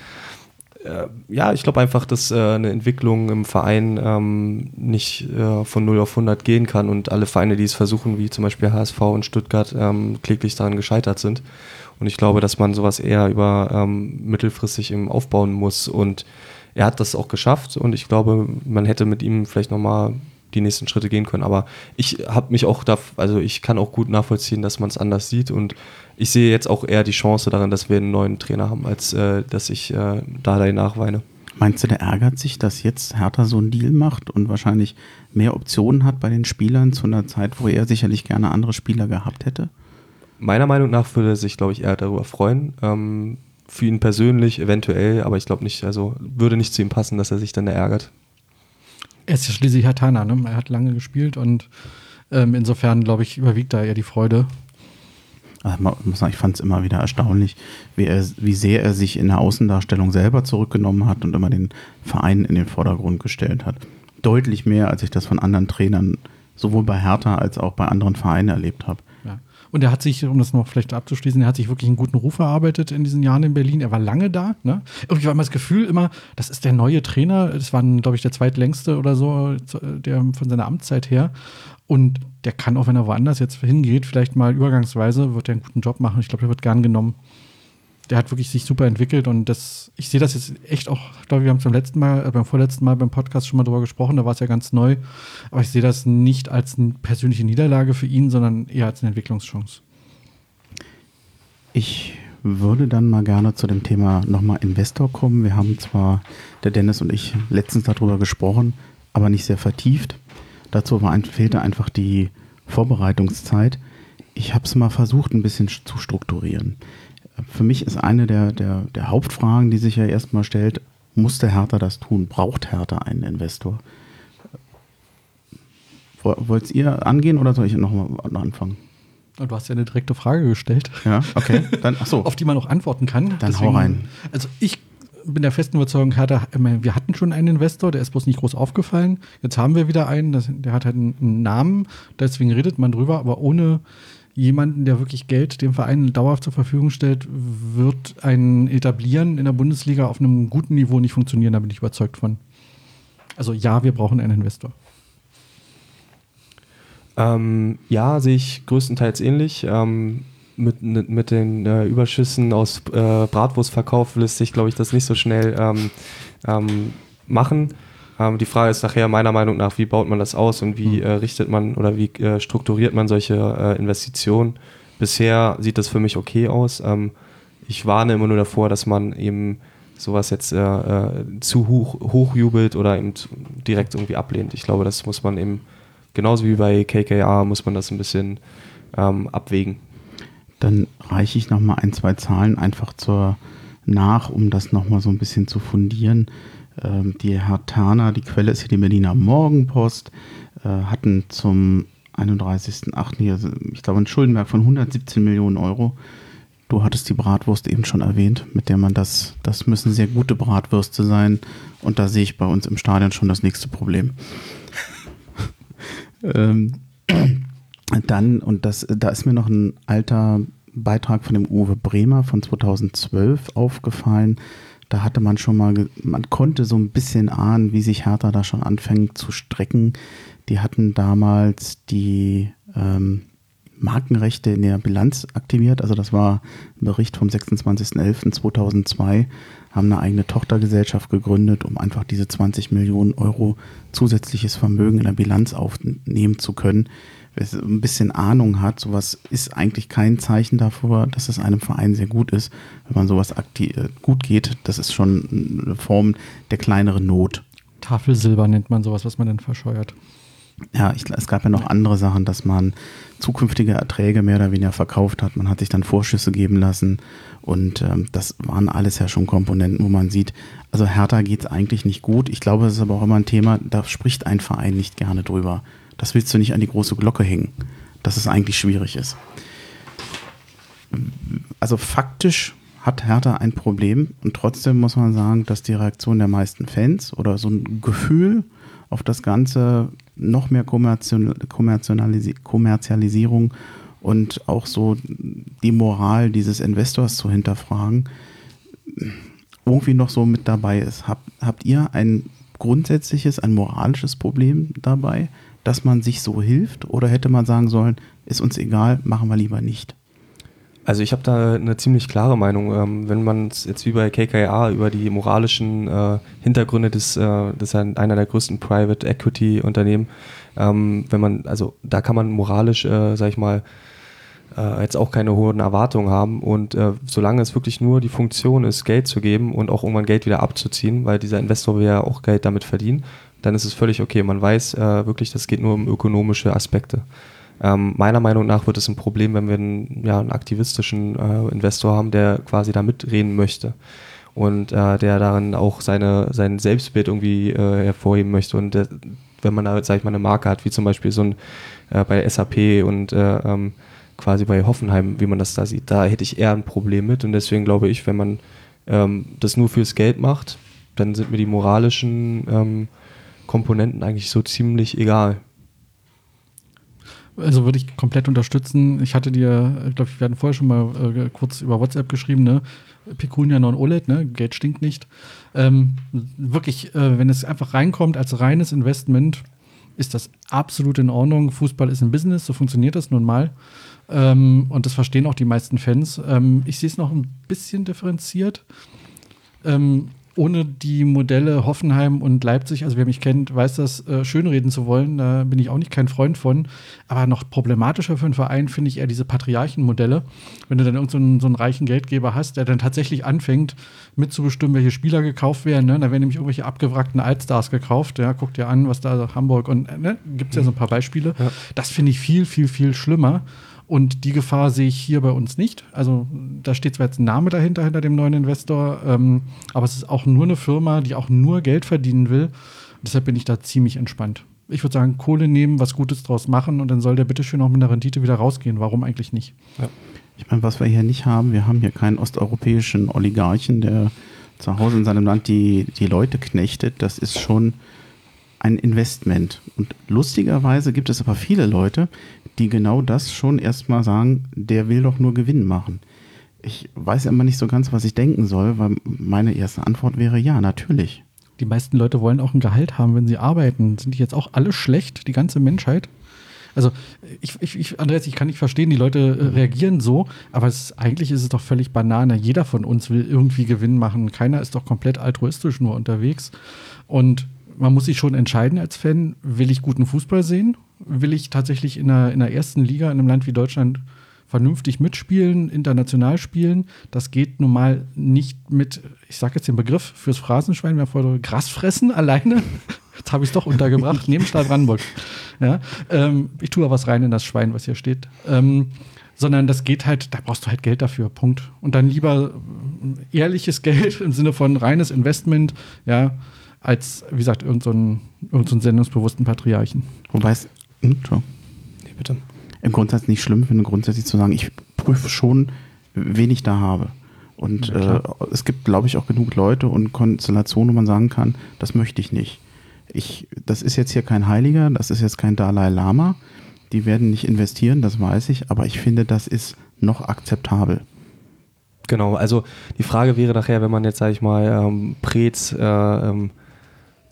Speaker 2: Äh, ja, ich glaube einfach, dass äh, eine Entwicklung im Verein ähm, nicht äh, von 0 auf 100 gehen kann und alle Vereine, die es versuchen, wie zum Beispiel HSV und Stuttgart, ähm, kläglich daran gescheitert sind. Und ich glaube, dass man sowas eher über ähm, mittelfristig im aufbauen muss. Und er hat das auch geschafft und ich glaube, man hätte mit ihm vielleicht nochmal die nächsten Schritte gehen können. Aber ich habe mich auch da, also ich kann auch gut nachvollziehen, dass man es anders sieht und ich sehe jetzt auch eher die Chance darin, dass wir einen neuen Trainer haben, als äh, dass ich äh, da nachweine.
Speaker 1: Meinst du, der ärgert sich, dass jetzt Hertha so einen Deal macht und wahrscheinlich mehr Optionen hat bei den Spielern zu einer Zeit, wo er sicherlich gerne andere Spieler gehabt hätte?
Speaker 2: Meiner Meinung nach würde er sich, glaube ich, eher darüber freuen. Ähm, für ihn persönlich eventuell, aber ich glaube nicht, also würde nicht zu ihm passen, dass er sich dann ärgert.
Speaker 3: Er ist ja schließlich Hatana, ne? Er hat lange gespielt und ähm, insofern, glaube ich, überwiegt da eher die Freude.
Speaker 1: Ich fand es immer wieder erstaunlich, wie, er, wie sehr er sich in der Außendarstellung selber zurückgenommen hat und immer den Verein in den Vordergrund gestellt hat. Deutlich mehr, als ich das von anderen Trainern sowohl bei Hertha als auch bei anderen Vereinen erlebt habe.
Speaker 3: Und er hat sich, um das noch vielleicht abzuschließen, er hat sich wirklich einen guten Ruf erarbeitet in diesen Jahren in Berlin. Er war lange da. Ne? Irgendwie war immer das Gefühl immer, das ist der neue Trainer. Das war, glaube ich, der zweitlängste oder so, der von seiner Amtszeit her. Und der kann auch, wenn er woanders jetzt hingeht, vielleicht mal übergangsweise, wird er einen guten Job machen. Ich glaube, der wird gern genommen. Der hat wirklich sich super entwickelt und das, ich sehe das jetzt echt auch, ich glaube, wir haben es beim letzten Mal, äh, beim vorletzten Mal beim Podcast schon mal drüber gesprochen, da war es ja ganz neu. Aber ich sehe das nicht als eine persönliche Niederlage für ihn, sondern eher als eine Entwicklungschance.
Speaker 1: Ich würde dann mal gerne zu dem Thema nochmal Investor kommen. Wir haben zwar, der Dennis und ich, letztens darüber gesprochen, aber nicht sehr vertieft. Dazu war fehlte einfach die Vorbereitungszeit. Ich habe es mal versucht, ein bisschen zu strukturieren. Für mich ist eine der, der, der Hauptfragen, die sich ja erstmal stellt, muss der Hertha das tun? Braucht Hertha einen Investor? Wollt ihr angehen oder soll ich nochmal anfangen?
Speaker 3: Du hast ja eine direkte Frage gestellt.
Speaker 1: Ja, okay.
Speaker 3: Dann, ach so. Auf die man auch antworten kann.
Speaker 1: Dann Deswegen, hau rein.
Speaker 3: Also ich bin der festen Überzeugung, Hertha, wir hatten schon einen Investor, der ist bloß nicht groß aufgefallen. Jetzt haben wir wieder einen, der hat halt einen Namen, deswegen redet man drüber, aber ohne jemanden, der wirklich Geld dem Verein dauerhaft zur Verfügung stellt, wird ein Etablieren in der Bundesliga auf einem guten Niveau nicht funktionieren, da bin ich überzeugt von. Also ja, wir brauchen einen Investor.
Speaker 2: Ähm, ja, sehe ich größtenteils ähnlich. Ähm, mit, mit den äh, Überschüssen aus äh, Bratwurstverkauf lässt sich, glaube ich, das nicht so schnell ähm, ähm, machen. Ähm, die Frage ist nachher meiner Meinung nach, wie baut man das aus und wie hm. äh, richtet man oder wie äh, strukturiert man solche äh, Investitionen. Bisher sieht das für mich okay aus. Ähm, ich warne immer nur davor, dass man eben sowas jetzt äh, zu hoch, hochjubelt oder eben direkt irgendwie ablehnt. Ich glaube, das muss man eben, genauso wie bei KKA, muss man das ein bisschen ähm, abwägen.
Speaker 1: Dann reiche ich nochmal ein, zwei Zahlen einfach zur nach, um das nochmal so ein bisschen zu fundieren. Ähm, die Terner, die Quelle ist hier die Berliner Morgenpost, äh, hatten zum 31.08. ich glaube, ein Schuldenberg von 117 Millionen Euro. Du hattest die Bratwurst eben schon erwähnt, mit der man das, das müssen sehr gute Bratwürste sein. Und da sehe ich bei uns im Stadion schon das nächste Problem. ähm, dann, und das, da ist mir noch ein alter Beitrag von dem Uwe Bremer von 2012 aufgefallen. Da hatte man schon mal, man konnte so ein bisschen ahnen, wie sich Hertha da schon anfängt zu strecken. Die hatten damals die ähm, Markenrechte in der Bilanz aktiviert. Also das war ein Bericht vom 26.11.2002, haben eine eigene Tochtergesellschaft gegründet, um einfach diese 20 Millionen Euro zusätzliches Vermögen in der Bilanz aufnehmen zu können ein bisschen Ahnung hat, sowas ist eigentlich kein Zeichen dafür, dass es einem Verein sehr gut ist. Wenn man sowas äh, gut geht, das ist schon eine Form der kleineren Not.
Speaker 3: Tafelsilber nennt man sowas, was man dann verscheuert.
Speaker 1: Ja, ich, es gab ja noch andere Sachen, dass man zukünftige Erträge mehr oder weniger verkauft hat. Man hat sich dann Vorschüsse geben lassen und ähm, das waren alles ja schon Komponenten, wo man sieht, also Hertha geht es eigentlich nicht gut. Ich glaube, es ist aber auch immer ein Thema, da spricht ein Verein nicht gerne drüber. Das willst du nicht an die große Glocke hängen, dass es eigentlich schwierig ist. Also faktisch hat Hertha ein Problem und trotzdem muss man sagen, dass die Reaktion der meisten Fans oder so ein Gefühl auf das Ganze noch mehr Kommerzialisierung und auch so die Moral dieses Investors zu hinterfragen, irgendwie noch so mit dabei ist. Habt, habt ihr ein grundsätzliches, ein moralisches Problem dabei? Dass man sich so hilft? Oder hätte man sagen sollen, ist uns egal, machen wir lieber nicht?
Speaker 2: Also ich habe da eine ziemlich klare Meinung. Ähm, wenn man jetzt wie bei KKA über die moralischen äh, Hintergründe des, äh, das ist ja einer der größten Private Equity Unternehmen, ähm, wenn man, also da kann man moralisch, äh, sag ich mal, äh, jetzt auch keine hohen Erwartungen haben. Und äh, solange es wirklich nur die Funktion ist, Geld zu geben und auch irgendwann Geld wieder abzuziehen, weil dieser Investor will ja auch Geld damit verdienen, dann ist es völlig okay. Man weiß äh, wirklich, das geht nur um ökonomische Aspekte. Ähm, meiner Meinung nach wird es ein Problem, wenn wir einen, ja, einen aktivistischen äh, Investor haben, der quasi da mitreden möchte und äh, der darin auch seine, sein Selbstbild irgendwie äh, hervorheben möchte. Und der, wenn man da, sag ich mal, eine Marke hat, wie zum Beispiel so ein äh, bei SAP und äh, ähm, quasi bei Hoffenheim, wie man das da sieht. Da hätte ich eher ein Problem mit und deswegen glaube ich, wenn man ähm, das nur fürs Geld macht, dann sind mir die moralischen ähm, Komponenten eigentlich so ziemlich egal.
Speaker 3: Also würde ich komplett unterstützen. Ich hatte dir, glaube ich, wir hatten vorher schon mal äh, kurz über WhatsApp geschrieben, ne? Pecunia non OLED, ne? Geld stinkt nicht. Ähm, wirklich, äh, wenn es einfach reinkommt als reines Investment, ist das absolut in Ordnung. Fußball ist ein Business, so funktioniert das nun mal. Ähm, und das verstehen auch die meisten Fans. Ähm, ich sehe es noch ein bisschen differenziert. Ähm, ohne die Modelle Hoffenheim und Leipzig, also wer mich kennt, weiß das, äh, schönreden zu wollen. Da bin ich auch nicht kein Freund von. Aber noch problematischer für einen Verein finde ich eher diese Patriarchenmodelle. Wenn du dann irgendeinen so, so einen reichen Geldgeber hast, der dann tatsächlich anfängt, mitzubestimmen, welche Spieler gekauft werden. Ne? Da werden nämlich irgendwelche abgewrackten Altstars gekauft. Ja, guck dir an, was da Hamburg und ne? gibt es ja so ein paar Beispiele. Ja. Das finde ich viel, viel, viel schlimmer. Und die Gefahr sehe ich hier bei uns nicht. Also da steht zwar jetzt ein Name dahinter, hinter dem neuen Investor, ähm, aber es ist auch nur eine Firma, die auch nur Geld verdienen will. Deshalb bin ich da ziemlich entspannt. Ich würde sagen, Kohle nehmen, was Gutes draus machen und dann soll der bitteschön auch mit einer Rendite wieder rausgehen. Warum eigentlich nicht?
Speaker 1: Ja. Ich meine, was wir hier nicht haben, wir haben hier keinen osteuropäischen Oligarchen, der zu Hause in seinem Land die, die Leute knechtet. Das ist schon ein Investment. Und lustigerweise gibt es aber viele Leute, die genau das schon erstmal sagen, der will doch nur Gewinn machen. Ich weiß immer nicht so ganz, was ich denken soll, weil meine erste Antwort wäre ja, natürlich.
Speaker 3: Die meisten Leute wollen auch ein Gehalt haben, wenn sie arbeiten. Sind die jetzt auch alle schlecht, die ganze Menschheit? Also, ich, ich, ich, Andreas, ich kann nicht verstehen, die Leute äh, reagieren so, aber es, eigentlich ist es doch völlig Banane. Jeder von uns will irgendwie Gewinn machen. Keiner ist doch komplett altruistisch nur unterwegs. Und man muss sich schon entscheiden als Fan, will ich guten Fußball sehen? Will ich tatsächlich in der, in der ersten Liga in einem Land wie Deutschland vernünftig mitspielen, international spielen? Das geht nun mal nicht mit, ich sage jetzt den Begriff fürs Phrasenschwein, wir haben Gras fressen alleine. Jetzt habe ich es doch untergebracht, neben Stadt Brandenburg. Ja, ähm, ich tue aber was rein in das Schwein, was hier steht. Ähm, sondern das geht halt, da brauchst du halt Geld dafür, Punkt. Und dann lieber ehrliches Geld im Sinne von reines Investment, ja, als, wie gesagt, irgendeinen so irgend so sendungsbewussten Patriarchen.
Speaker 1: Wobei es, hm, nee, bitte. Im Grundsatz nicht schlimm finde, grundsätzlich zu sagen, ich prüfe schon, wen ich da habe. Und ja, äh, es gibt, glaube ich, auch genug Leute und Konstellationen, wo man sagen kann, das möchte ich nicht. Ich, das ist jetzt hier kein Heiliger, das ist jetzt kein Dalai Lama. Die werden nicht investieren, das weiß ich, aber ich finde, das ist noch akzeptabel.
Speaker 2: Genau, also die Frage wäre nachher, wenn man jetzt, sage ich mal, ähm, Prez äh, ähm,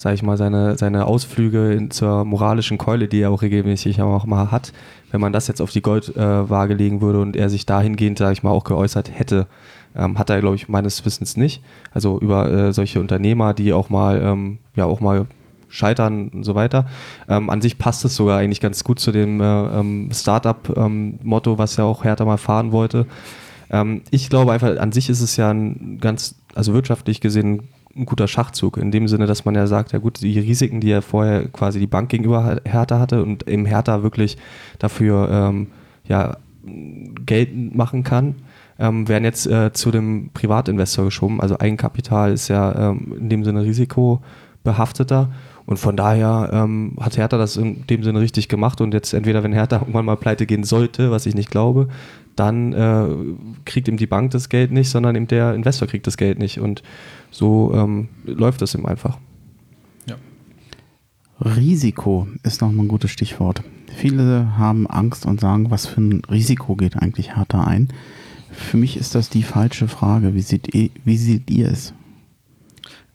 Speaker 2: sage ich mal, seine, seine Ausflüge in, zur moralischen Keule, die er auch regelmäßig auch mal hat, wenn man das jetzt auf die Goldwaage äh, legen würde und er sich dahingehend, sage ich mal, auch geäußert hätte, ähm, hat er, glaube ich, meines Wissens nicht. Also über äh, solche Unternehmer, die auch mal, ähm, ja, auch mal scheitern und so weiter. Ähm, an sich passt es sogar eigentlich ganz gut zu dem äh, ähm, Startup-Motto, ähm, was ja auch Hertha mal fahren wollte. Ähm, ich glaube einfach, an sich ist es ja ein ganz, also wirtschaftlich gesehen, ein guter Schachzug, in dem Sinne, dass man ja sagt, ja gut, die Risiken, die er vorher quasi die Bank gegenüber Hertha hatte und im Hertha wirklich dafür ähm, ja, Geld machen kann, ähm, werden jetzt äh, zu dem Privatinvestor geschoben. Also Eigenkapital ist ja ähm, in dem Sinne risikobehafteter. Und von daher ähm, hat Hertha das in dem Sinne richtig gemacht und jetzt entweder, wenn Hertha irgendwann mal pleite gehen sollte, was ich nicht glaube, dann äh, kriegt ihm die Bank das Geld nicht, sondern eben der Investor kriegt das Geld nicht. Und so ähm, läuft das eben einfach.
Speaker 1: Ja. Risiko ist nochmal ein gutes Stichwort. Viele haben Angst und sagen, was für ein Risiko geht eigentlich Hertha ein? Für mich ist das die falsche Frage. Wie seht ihr, wie seht ihr es?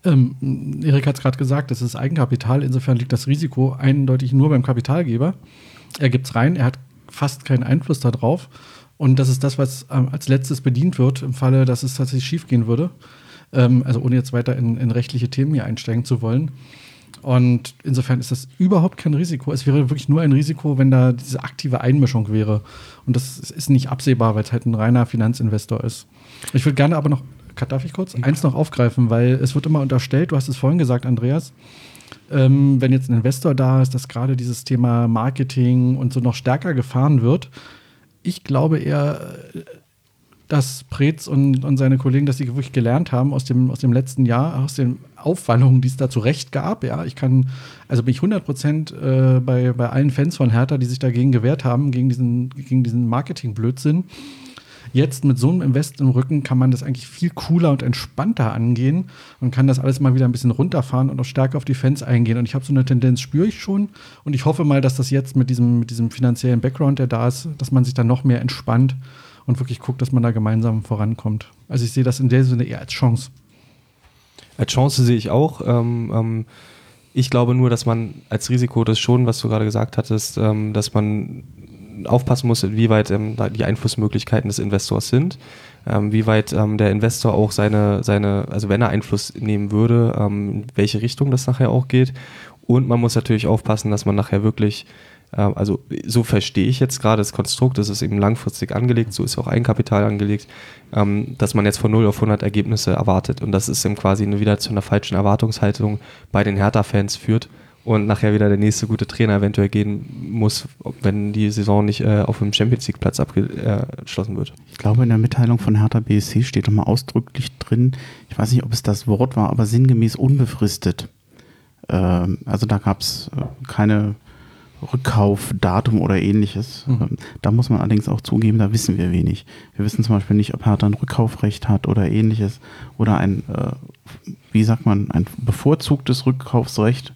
Speaker 3: Ähm, Erik hat es gerade gesagt, das ist Eigenkapital. Insofern liegt das Risiko eindeutig nur beim Kapitalgeber. Er gibt es rein, er hat fast keinen Einfluss darauf. Und das ist das, was ähm, als letztes bedient wird, im Falle, dass es tatsächlich schiefgehen würde. Ähm, also ohne jetzt weiter in, in, rechtliche Themen hier einsteigen zu wollen. Und insofern ist das überhaupt kein Risiko. Es wäre wirklich nur ein Risiko, wenn da diese aktive Einmischung wäre. Und das ist nicht absehbar, weil es halt ein reiner Finanzinvestor ist. Ich würde gerne aber noch, darf ich kurz, eins noch aufgreifen, weil es wird immer unterstellt, du hast es vorhin gesagt, Andreas, ähm, wenn jetzt ein Investor da ist, dass gerade dieses Thema Marketing und so noch stärker gefahren wird ich glaube eher, dass Preetz und, und seine Kollegen, dass sie wirklich gelernt haben aus dem, aus dem letzten Jahr, aus den Aufwallungen, die es da zu Recht gab. Ja, ich kann, also bin ich 100 Prozent äh, bei, bei allen Fans von Hertha, die sich dagegen gewehrt haben, gegen diesen, gegen diesen Marketing-Blödsinn. Jetzt mit so einem Invest im Rücken kann man das eigentlich viel cooler und entspannter angehen und kann das alles mal wieder ein bisschen runterfahren und auch stärker auf die Fans eingehen. Und ich habe so eine Tendenz, spüre ich schon. Und ich hoffe mal, dass das jetzt mit diesem, mit diesem finanziellen Background, der da ist, dass man sich dann noch mehr entspannt und wirklich guckt, dass man da gemeinsam vorankommt. Also ich sehe das in der Sinne eher als Chance.
Speaker 2: Als Chance sehe ich auch. Ähm, ähm, ich glaube nur, dass man als Risiko das schon, was du gerade gesagt hattest, ähm, dass man aufpassen muss, wie weit ähm, die Einflussmöglichkeiten des Investors sind, ähm, wie weit ähm, der Investor auch seine, seine, also wenn er Einfluss nehmen würde, in welche Richtung das nachher auch geht. Und man muss natürlich aufpassen, dass man nachher wirklich ähm, also so verstehe ich jetzt gerade das Konstrukt, das ist eben langfristig angelegt, so ist auch Eigenkapital angelegt, ähm, dass man jetzt von 0 auf 100 Ergebnisse erwartet. Und das ist eben quasi wieder zu einer falschen Erwartungshaltung bei den Hertha-Fans führt und nachher wieder der nächste gute Trainer eventuell gehen muss, wenn die Saison nicht äh, auf dem Champions League Platz abgeschlossen wird.
Speaker 1: Ich glaube, in der Mitteilung von Hertha BSC steht nochmal ausdrücklich drin, ich weiß nicht, ob es das Wort war, aber sinngemäß unbefristet. Ähm, also da gab es äh, keine Rückkaufdatum oder ähnliches. Mhm. Ähm, da muss man allerdings auch zugeben, da wissen wir wenig. Wir wissen zum Beispiel nicht, ob Hertha ein Rückkaufrecht hat oder ähnliches oder ein, äh, wie sagt man, ein bevorzugtes Rückkaufsrecht.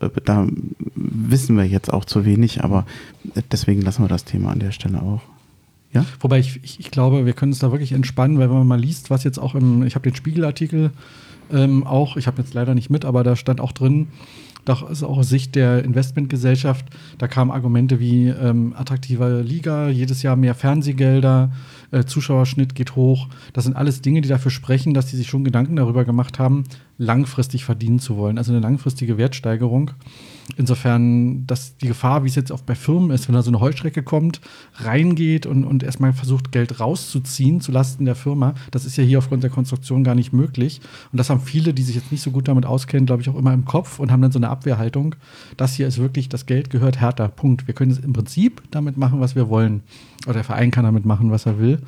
Speaker 1: Äh, da wissen wir jetzt auch zu wenig, aber deswegen lassen wir das Thema an der Stelle auch.
Speaker 3: Ja? Wobei ich, ich, ich glaube, wir können es da wirklich entspannen, weil wenn man mal liest, was jetzt auch im, ich habe den Spiegelartikel ähm, auch, ich habe jetzt leider nicht mit, aber da stand auch drin, doch ist auch aus Sicht der Investmentgesellschaft, da kamen Argumente wie ähm, attraktiver Liga, jedes Jahr mehr Fernsehgelder, äh, Zuschauerschnitt geht hoch. Das sind alles Dinge, die dafür sprechen, dass sie sich schon Gedanken darüber gemacht haben, langfristig verdienen zu wollen. Also eine langfristige Wertsteigerung. Insofern, dass die Gefahr, wie es jetzt auch bei Firmen ist, wenn da so eine Heuschrecke kommt, reingeht und, und erstmal versucht, Geld rauszuziehen zulasten der Firma, das ist ja hier aufgrund der Konstruktion gar nicht möglich. Und das haben viele, die sich jetzt nicht so gut damit auskennen, glaube ich, auch immer im Kopf und haben dann so eine Abwehrhaltung. Das hier ist wirklich, das Geld gehört härter. Punkt. Wir können es im Prinzip damit machen, was wir wollen. Oder der Verein kann damit machen, was er will.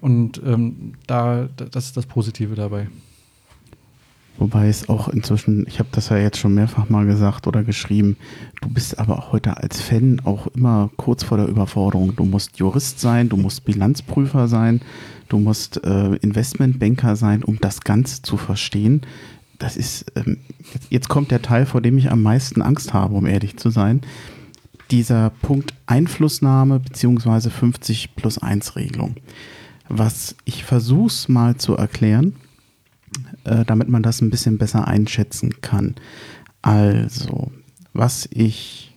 Speaker 3: Und ähm, da, das ist das Positive dabei.
Speaker 1: Wobei es auch inzwischen, ich habe das ja jetzt schon mehrfach mal gesagt oder geschrieben, du bist aber auch heute als Fan auch immer kurz vor der Überforderung. Du musst Jurist sein, du musst Bilanzprüfer sein, du musst äh, Investmentbanker sein, um das Ganze zu verstehen. Das ist, ähm, jetzt, jetzt kommt der Teil, vor dem ich am meisten Angst habe, um ehrlich zu sein. Dieser Punkt Einflussnahme beziehungsweise 50 plus 1 Regelung. Was ich versuch's mal zu erklären äh, damit man das ein bisschen besser einschätzen kann. Also, was ich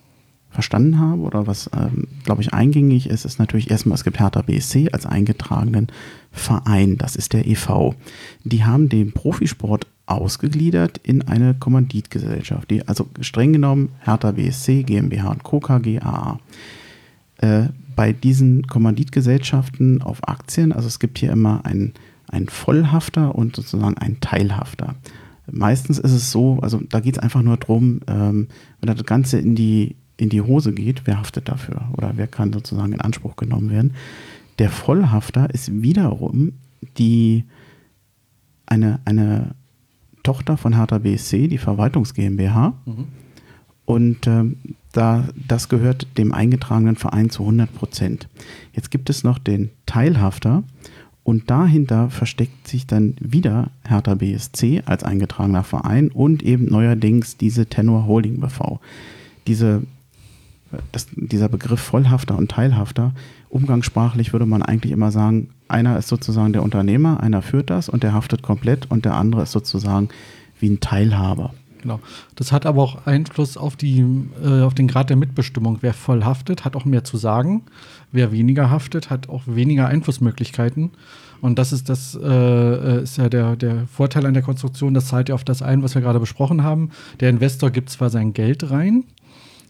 Speaker 1: verstanden habe oder was, ähm, glaube ich, eingängig ist, ist natürlich erstmal, es gibt Hertha BSC als eingetragenen Verein, das ist der EV. Die haben den Profisport ausgegliedert in eine Kommanditgesellschaft, die also streng genommen Hertha BSC, GmbH und Co. KGAA. Äh, bei diesen Kommanditgesellschaften auf Aktien, also es gibt hier immer einen ein Vollhafter und sozusagen ein Teilhafter. Meistens ist es so, also da geht es einfach nur darum, ähm, wenn das Ganze in die, in die Hose geht, wer haftet dafür oder wer kann sozusagen in Anspruch genommen werden. Der Vollhafter ist wiederum die, eine, eine Tochter von Hertha BSC, die Verwaltungs GmbH. Mhm. Und ähm, da, das gehört dem eingetragenen Verein zu 100 Prozent. Jetzt gibt es noch den Teilhafter und dahinter versteckt sich dann wieder Hertha BSC als eingetragener Verein und eben neuerdings diese Tenor Holding BV. Diese, das, dieser Begriff Vollhafter und Teilhafter, umgangssprachlich würde man eigentlich immer sagen, einer ist sozusagen der Unternehmer, einer führt das und der haftet komplett und der andere ist sozusagen wie ein Teilhaber.
Speaker 3: Genau. Das hat aber auch Einfluss auf, die, äh, auf den Grad der Mitbestimmung. Wer voll haftet, hat auch mehr zu sagen. Wer weniger haftet, hat auch weniger Einflussmöglichkeiten. Und das ist das äh, äh, ist ja der, der Vorteil an der Konstruktion. Das zahlt ja auf das ein, was wir gerade besprochen haben. Der Investor gibt zwar sein Geld rein,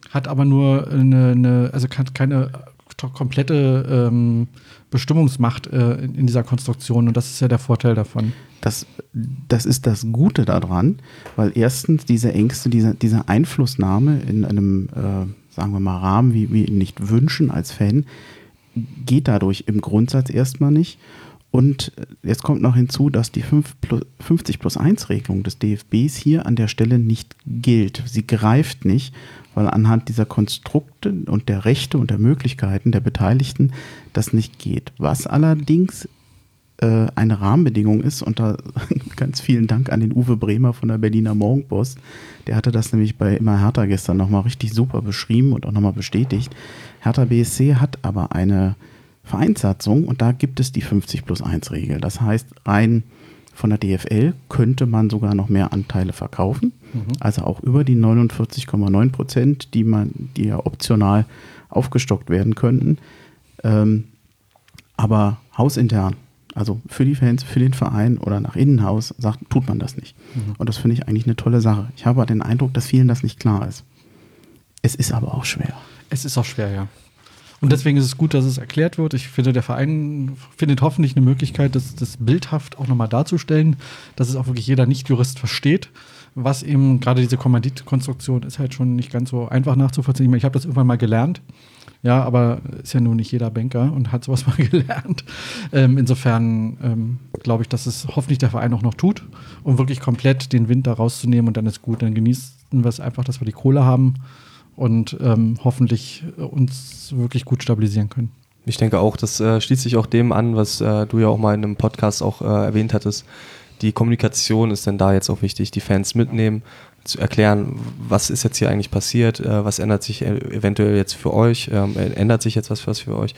Speaker 3: hat aber nur eine, eine also keine komplette ähm, Bestimmungsmacht äh, in, in, dieser Konstruktion. Und das ist ja der Vorteil davon.
Speaker 1: Das, das ist das Gute daran, weil erstens diese Ängste, diese, diese Einflussnahme in einem, äh, sagen wir mal, Rahmen, wie wir ihn nicht wünschen als Fan, geht dadurch im Grundsatz erstmal nicht. Und jetzt kommt noch hinzu, dass die 50 plus 1 Regelung des DFBs hier an der Stelle nicht gilt. Sie greift nicht, weil anhand dieser Konstrukte und der Rechte und der Möglichkeiten der Beteiligten das nicht geht. Was allerdings äh, eine Rahmenbedingung ist, und da ganz vielen Dank an den Uwe Bremer von der Berliner Morgenpost, der hatte das nämlich bei Immer Hertha gestern nochmal richtig super beschrieben und auch nochmal bestätigt. Hertha BSC hat aber eine Vereinssatzung und da gibt es die 50 plus 1 Regel. Das heißt, rein von der DFL könnte man sogar noch mehr Anteile verkaufen, mhm. also auch über die 49,9 Prozent, die man, die ja optional aufgestockt werden könnten. Ähm, aber hausintern, also für die Fans, für den Verein oder nach Innenhaus, sagt, tut man das nicht. Mhm. Und das finde ich eigentlich eine tolle Sache. Ich habe den Eindruck, dass vielen das nicht klar ist. Es ist aber auch schwer.
Speaker 3: Es ist auch schwer, ja. Und deswegen ist es gut, dass es erklärt wird. Ich finde, der Verein findet hoffentlich eine Möglichkeit, das, das bildhaft auch nochmal darzustellen, dass es auch wirklich jeder Nicht-Jurist versteht, was eben gerade diese Kommanditkonstruktion ist halt schon nicht ganz so einfach nachzuvollziehen. Ich, meine, ich habe das irgendwann mal gelernt. Ja, aber ist ja nun nicht jeder Banker und hat sowas mal gelernt. Ähm, insofern ähm, glaube ich, dass es hoffentlich der Verein auch noch tut, um wirklich komplett den Wind da rauszunehmen und dann ist gut. Dann genießen wir es einfach, dass wir die Kohle haben und ähm, hoffentlich uns wirklich gut stabilisieren können.
Speaker 2: Ich denke auch, das äh, schließt sich auch dem an, was äh, du ja auch mal in einem Podcast auch äh, erwähnt hattest. Die Kommunikation ist denn da jetzt auch wichtig, die Fans mitnehmen, zu erklären, was ist jetzt hier eigentlich passiert, äh, was ändert sich e-, eventuell jetzt für euch, ähm, ändert sich jetzt was, was für euch.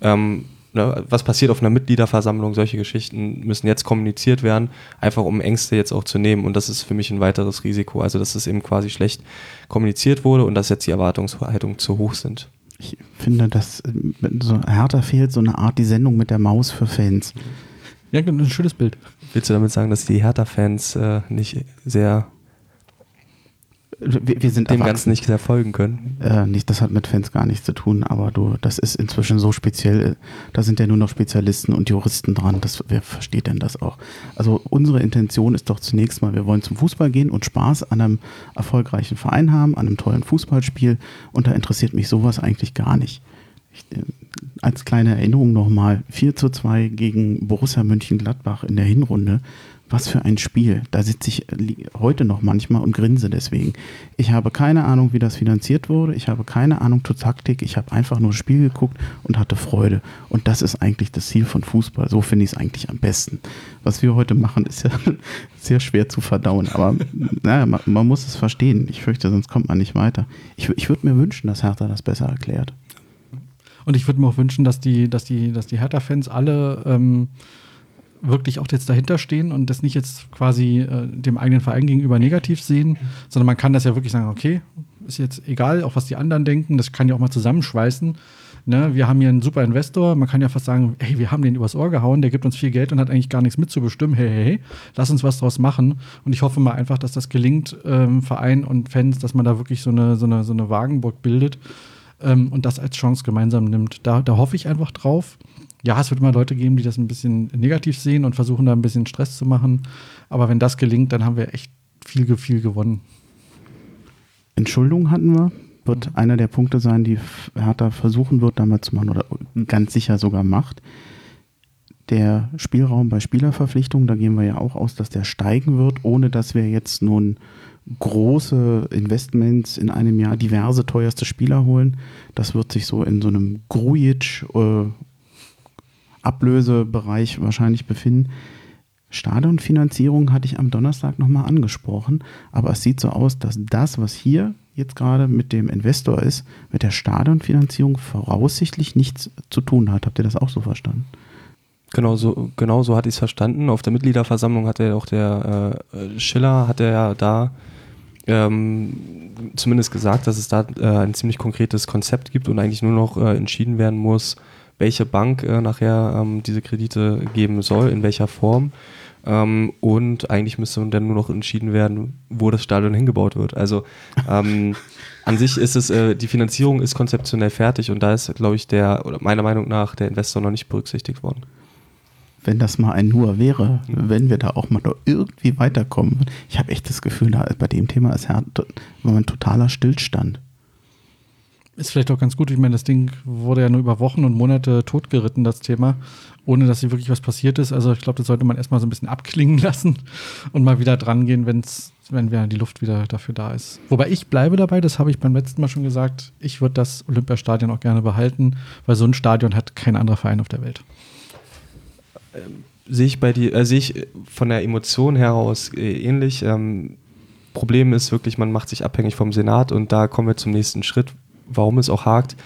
Speaker 2: Ähm, ne, was passiert auf einer Mitgliederversammlung, solche Geschichten müssen jetzt kommuniziert werden, einfach um Ängste jetzt auch zu nehmen. Und das ist für mich ein weiteres Risiko. Also, dass es eben quasi schlecht kommuniziert wurde und dass jetzt die Erwartungshaltungen zu hoch sind.
Speaker 1: Ich finde, dass äh, so härter fehlt so eine Art die Sendung mit der Maus für Fans.
Speaker 3: Ja, ein schönes Bild.
Speaker 2: Willst du damit sagen, dass die Hertha-Fans äh, nicht sehr
Speaker 1: wir, wir sind
Speaker 2: dem Ganzen nicht sehr folgen können.
Speaker 1: Äh, nicht, das hat mit Fans gar nichts zu tun, aber du, das ist inzwischen so speziell, da sind ja nur noch Spezialisten und Juristen dran, das, wer versteht denn das auch? Also unsere Intention ist doch zunächst mal, wir wollen zum Fußball gehen und Spaß an einem erfolgreichen Verein haben, an einem tollen Fußballspiel und da interessiert mich sowas eigentlich gar nicht. Ich, äh, als kleine Erinnerung nochmal, 4 zu 2 gegen Borussia Mönchengladbach in der Hinrunde was für ein Spiel. Da sitze ich heute noch manchmal und grinse deswegen. Ich habe keine Ahnung, wie das finanziert wurde. Ich habe keine Ahnung zur Taktik. Ich habe einfach nur das Spiel geguckt und hatte Freude. Und das ist eigentlich das Ziel von Fußball. So finde ich es eigentlich am besten. Was wir heute machen, ist ja sehr schwer zu verdauen. Aber naja, man, man, muss es verstehen. Ich fürchte, sonst kommt man nicht weiter. Ich, ich würde mir wünschen, dass Hertha das besser erklärt.
Speaker 3: Und ich würde mir auch wünschen, dass die, dass die, dass die Hertha-Fans alle ähm, wirklich auch jetzt dahinter stehen und das nicht jetzt quasi äh, dem eigenen Verein gegenüber negativ sehen, sondern man kann das ja wirklich sagen, okay, ist jetzt egal, auch was die anderen denken, das kann ja auch mal zusammenschweißen. Ne? Wir haben hier einen super Investor, man kann ja fast sagen, hey, wir haben den übers Ohr gehauen, der gibt uns viel Geld und hat eigentlich gar nichts mitzubestimmen. Hey, hey, hey, lass uns was draus machen. Und ich hoffe mal einfach, dass das gelingt, ähm, Verein und Fans, dass man da wirklich so eine, so eine, so eine Wagenburg bildet ähm, und das als Chance gemeinsam nimmt. Da, da hoffe ich einfach drauf ja, es wird immer Leute geben, die das ein bisschen negativ sehen und versuchen da ein bisschen Stress zu machen. Aber wenn das gelingt, dann haben wir echt viel, viel gewonnen.
Speaker 1: Entschuldung hatten wir. Wird mhm. einer der Punkte sein, die Hertha versuchen wird, damals zu machen oder ganz sicher sogar macht. Der Spielraum bei Spielerverpflichtungen, da gehen wir ja auch aus, dass der steigen wird, ohne dass wir jetzt nun große Investments in einem Jahr diverse teuerste Spieler holen. Das wird sich so in so einem Grujic äh, Ablösebereich wahrscheinlich befinden. Stadionfinanzierung hatte ich am Donnerstag nochmal angesprochen, aber es sieht so aus, dass das, was hier jetzt gerade mit dem Investor ist, mit der Stadionfinanzierung voraussichtlich nichts zu tun hat. Habt ihr das auch so verstanden?
Speaker 2: Genau so, genau so hatte ich es verstanden. Auf der Mitgliederversammlung hat ja auch der äh, Schiller, hat er ja da ähm, zumindest gesagt, dass es da äh, ein ziemlich konkretes Konzept gibt und eigentlich nur noch äh, entschieden werden muss, welche Bank äh, nachher ähm, diese Kredite geben soll, in welcher Form. Ähm, und eigentlich müsste dann nur noch entschieden werden, wo das Stadion hingebaut wird. Also ähm, an sich ist es, äh, die Finanzierung ist konzeptionell fertig und da ist, glaube ich, der, oder meiner Meinung nach, der Investor noch nicht berücksichtigt worden.
Speaker 1: Wenn das mal ein Nur wäre, mhm. wenn wir da auch mal noch irgendwie weiterkommen. Ich habe echt das Gefühl, da bei dem Thema ist ja ein totaler Stillstand.
Speaker 3: Ist vielleicht auch ganz gut. Ich meine, das Ding wurde ja nur über Wochen und Monate totgeritten, das Thema, ohne dass hier wirklich was passiert ist. Also ich glaube, das sollte man erstmal so ein bisschen abklingen lassen und mal wieder dran gehen, wenn die Luft wieder dafür da ist. Wobei ich bleibe dabei, das habe ich beim letzten Mal schon gesagt, ich würde das Olympiastadion auch gerne behalten, weil so ein Stadion hat kein anderer Verein auf der Welt.
Speaker 2: Ähm, sehe ich bei dir, äh, sehe ich von der Emotion heraus äh, ähnlich. Ähm, Problem ist wirklich, man macht sich abhängig vom Senat und da kommen wir zum nächsten Schritt, warum es auch hakt.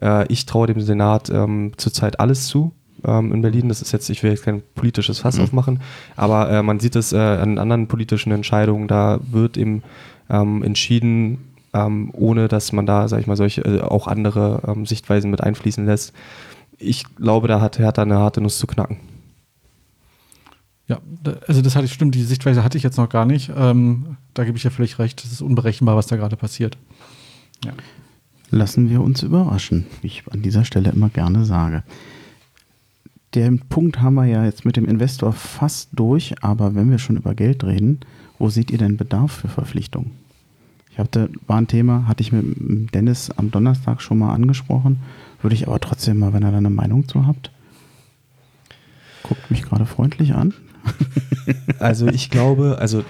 Speaker 2: Äh, ich traue dem Senat ähm, zurzeit alles zu ähm, in Berlin. Das ist jetzt, ich will jetzt kein politisches Fass mhm. aufmachen, aber äh, man sieht es äh, an anderen politischen Entscheidungen, da wird eben ähm, entschieden, ähm, ohne dass man da, sag ich mal, solche äh, auch andere ähm, Sichtweisen mit einfließen lässt. Ich glaube, da hat Hertha eine harte Nuss zu knacken.
Speaker 3: Ja, also das hatte ich stimmt, die Sichtweise hatte ich jetzt noch gar nicht. Ähm, da gebe ich ja völlig recht. Es ist unberechenbar, was da gerade passiert.
Speaker 1: Ja. Lassen wir uns überraschen, wie ich an dieser Stelle immer gerne sage. Den Punkt haben wir ja jetzt mit dem Investor fast durch, aber wenn wir schon über Geld reden, wo seht ihr denn Bedarf für Verpflichtungen? Ich hatte, war ein Thema, hatte ich mit Dennis am Donnerstag schon mal angesprochen, würde ich aber trotzdem mal, wenn er da eine Meinung zu habt. Guckt mich gerade freundlich an.
Speaker 2: also ich glaube, also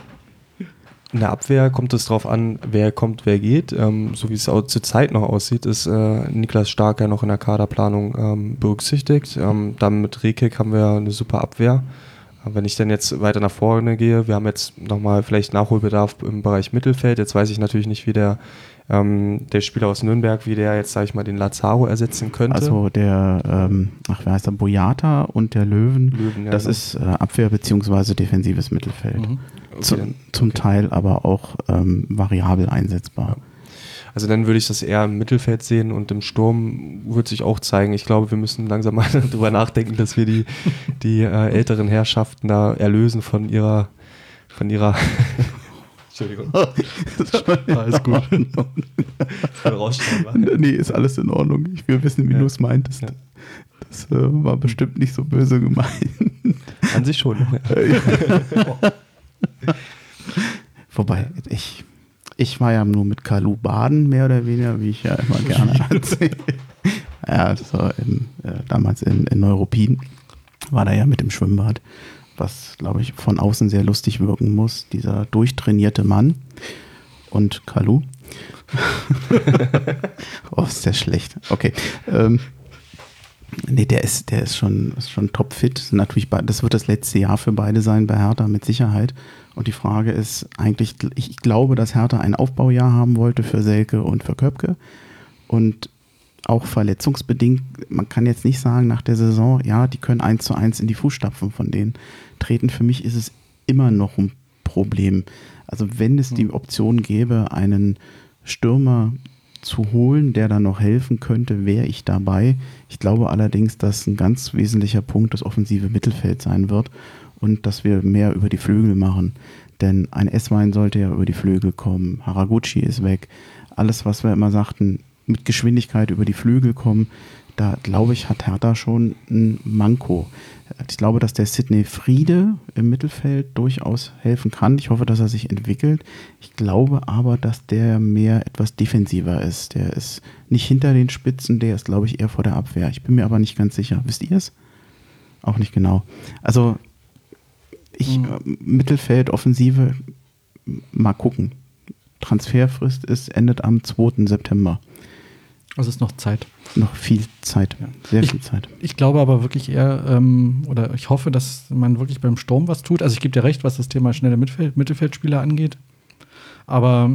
Speaker 2: in der Abwehr kommt es darauf an, wer kommt, wer geht. Ähm, so wie es auch zur Zeit noch aussieht, ist äh, Niklas Stark ja noch in der Kaderplanung ähm, berücksichtigt. Ähm, dann mit Rekik haben wir eine super Abwehr. Wenn ich dann jetzt weiter nach vorne gehe, wir haben jetzt nochmal vielleicht Nachholbedarf im Bereich Mittelfeld. Jetzt weiß ich natürlich nicht, wie der ähm, der Spieler aus Nürnberg, wie der jetzt, sage ich mal, den Lazaro ersetzen könnte.
Speaker 1: Also der, ähm, ach, wer heißt der, Boyata und der Löwen, Löwen ja, das genau. ist äh, Abwehr- bzw. defensives Mittelfeld. Mhm. Okay, Zu, zum okay. Teil aber auch ähm, variabel einsetzbar. Ja.
Speaker 2: Also dann würde ich das eher im Mittelfeld sehen und im Sturm würde sich auch zeigen. Ich glaube, wir müssen langsam mal darüber nachdenken, dass wir die, die äh, älteren Herrschaften da erlösen von ihrer, von ihrer Entschuldigung. alles gut.
Speaker 1: nee, ist alles in Ordnung. Ich will wissen, wie ja. du es meintest. Ja. Das äh, war bestimmt nicht so böse gemeint.
Speaker 2: An sich schon.
Speaker 1: Wobei, ich, ich war ja nur mit Kalu baden, mehr oder weniger, wie ich ja immer gerne erzähle. ja, das war in, äh, damals in, in Neuruppin, war da ja mit dem Schwimmbad was, glaube ich, von außen sehr lustig wirken muss. Dieser durchtrainierte Mann und Kalu. oh, ist der schlecht. Okay. Ähm, nee, der ist, der ist schon, ist schon topfit. Natürlich, das wird das letzte Jahr für beide sein bei Hertha mit Sicherheit. Und die Frage ist eigentlich, ich glaube, dass Hertha ein Aufbaujahr haben wollte für Selke und für Köpke. Und auch verletzungsbedingt, man kann jetzt nicht sagen nach der Saison, ja, die können eins zu eins in die Fußstapfen von denen treten. Für mich ist es immer noch ein Problem. Also wenn es die hm. Option gäbe, einen Stürmer zu holen, der da noch helfen könnte, wäre ich dabei. Ich glaube allerdings, dass ein ganz wesentlicher Punkt das offensive Mittelfeld sein wird und dass wir mehr über die Flügel machen. Denn ein S-Wein sollte ja über die Flügel kommen. Haraguchi ist weg. Alles, was wir immer sagten, mit Geschwindigkeit über die Flügel kommen, da glaube ich, hat Hertha schon ein Manko. Ich glaube, dass der Sidney Friede im Mittelfeld durchaus helfen kann. Ich hoffe, dass er sich entwickelt. Ich glaube aber, dass der mehr etwas defensiver ist. Der ist nicht hinter den Spitzen, der ist, glaube ich, eher vor der Abwehr. Ich bin mir aber nicht ganz sicher. Wisst ihr es? Auch nicht genau. Also, ich, mhm. Mittelfeld, Offensive, mal gucken. Transferfrist ist, endet am 2. September.
Speaker 3: Also ist noch Zeit.
Speaker 1: Noch viel Zeit, ja. sehr ich, viel Zeit.
Speaker 3: Ich glaube aber wirklich eher, ähm, oder ich hoffe, dass man wirklich beim Sturm was tut. Also ich gebe dir recht, was das Thema schnelle Mittelfeld, Mittelfeldspieler angeht. Aber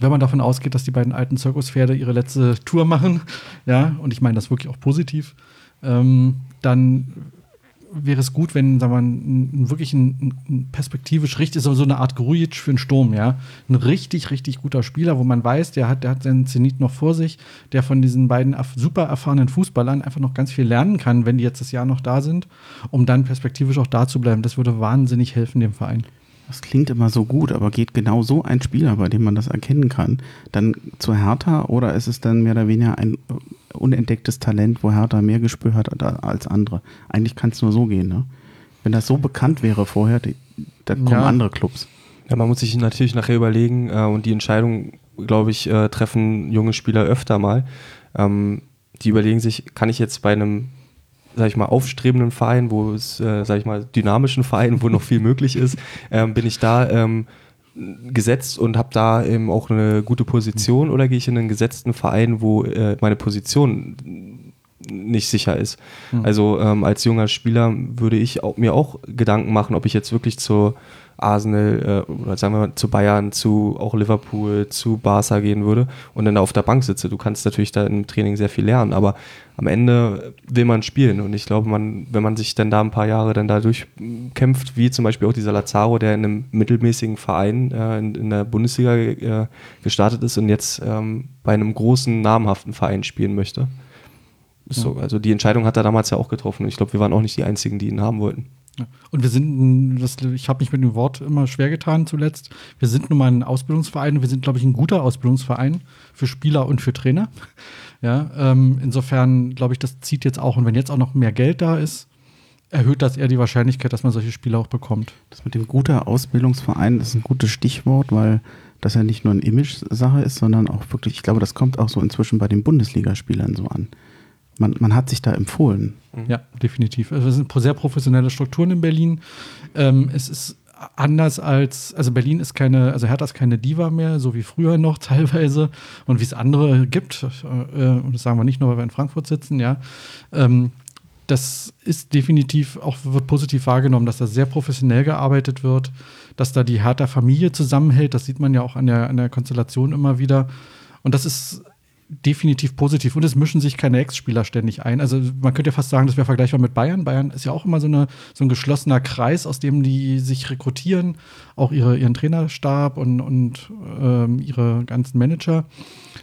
Speaker 3: wenn man davon ausgeht, dass die beiden alten Zirkuspferde ihre letzte Tour machen, ja, und ich meine das wirklich auch positiv, ähm, dann wäre es gut, wenn, mal, ein, wirklich ein, ein perspektivisch richtig, so, so eine Art Grujic für einen Sturm, ja. Ein richtig, richtig guter Spieler, wo man weiß, der hat, der hat seinen Zenit noch vor sich, der von diesen beiden super erfahrenen Fußballern einfach noch ganz viel lernen kann, wenn die jetzt das Jahr noch da sind, um dann perspektivisch auch da zu bleiben. Das würde wahnsinnig helfen dem Verein.
Speaker 1: Das klingt immer so gut, aber geht genau so ein Spieler, bei dem man das erkennen kann, dann zu Hertha oder ist es dann mehr oder weniger ein unentdecktes Talent, wo Hertha mehr Gespür hat als andere? Eigentlich kann es nur so gehen, ne? Wenn das so bekannt wäre vorher, dann kommen ja. andere Clubs.
Speaker 2: Ja, man muss sich natürlich nachher überlegen äh, und die Entscheidung glaube ich, äh, treffen junge Spieler öfter mal. Ähm, die überlegen sich, kann ich jetzt bei einem, sag ich mal, aufstrebenden Verein, wo es, äh, sag ich mal, dynamischen Verein, wo noch viel möglich ist, ähm, bin ich da ähm, gesetzt und habe da eben auch eine gute Position oder gehe ich in einen gesetzten Verein, wo äh, meine Position nicht sicher ist. Mhm. Also ähm, als junger Spieler würde ich auch, mir auch Gedanken machen, ob ich jetzt wirklich zur Arsenal äh, oder sagen wir mal zu Bayern, zu auch Liverpool, zu Barca gehen würde und dann da auf der Bank sitze. Du kannst natürlich da im Training sehr viel lernen, aber am Ende will man spielen und ich glaube, man, wenn man sich dann da ein paar Jahre dann da durchkämpft, wie zum Beispiel auch dieser Lazaro, der in einem mittelmäßigen Verein äh, in, in, der Bundesliga äh, gestartet ist und jetzt ähm, bei einem großen, namhaften Verein spielen möchte. So, also die Entscheidung hat er damals ja auch getroffen und ich glaube, wir waren auch nicht die Einzigen, die ihn haben wollten.
Speaker 3: Und wir sind, das, ich habe mich mit dem Wort immer schwer getan zuletzt. Wir sind nun mal ein Ausbildungsverein wir sind, glaube ich, ein guter Ausbildungsverein für Spieler und für Trainer. Ja, ähm, insofern glaube ich, das zieht jetzt auch. Und wenn jetzt auch noch mehr Geld da ist, erhöht das eher die Wahrscheinlichkeit, dass man solche Spieler auch bekommt.
Speaker 1: Das mit dem guter Ausbildungsverein ist ein gutes Stichwort, weil das ja nicht nur eine Image-Sache ist, sondern auch wirklich, ich glaube, das kommt auch so inzwischen bei den Bundesligaspielern so an man, man hat sich da empfohlen.
Speaker 3: Mhm. Ja, definitiv. Also es sind sehr professionelle Strukturen in Berlin. Ähm, es ist anders als, also Berlin ist keine, also Hertha ist keine Diva mehr, so wie früher noch teilweise und wie es andere gibt. Äh, und das sagen wir nicht nur, weil wir in Frankfurt sitzen, ja. Ähm, das ist definitiv auch, wird positiv wahrgenommen, dass da sehr professionell gearbeitet wird, dass da die Hertha-Familie zusammenhält. Das sieht man ja auch an der, an der Konstellation immer wieder. Und das ist definitiv positiv. Und es mischen sich keine Ex-Spieler ständig ein. Also man könnte ja fast sagen, das wäre vergleichbar mit Bayern. Bayern ist ja auch immer so, eine, so ein geschlossener Kreis, aus dem die sich rekrutieren, auch ihre, ihren Trainerstab und, und ähm, ihre ganzen Manager.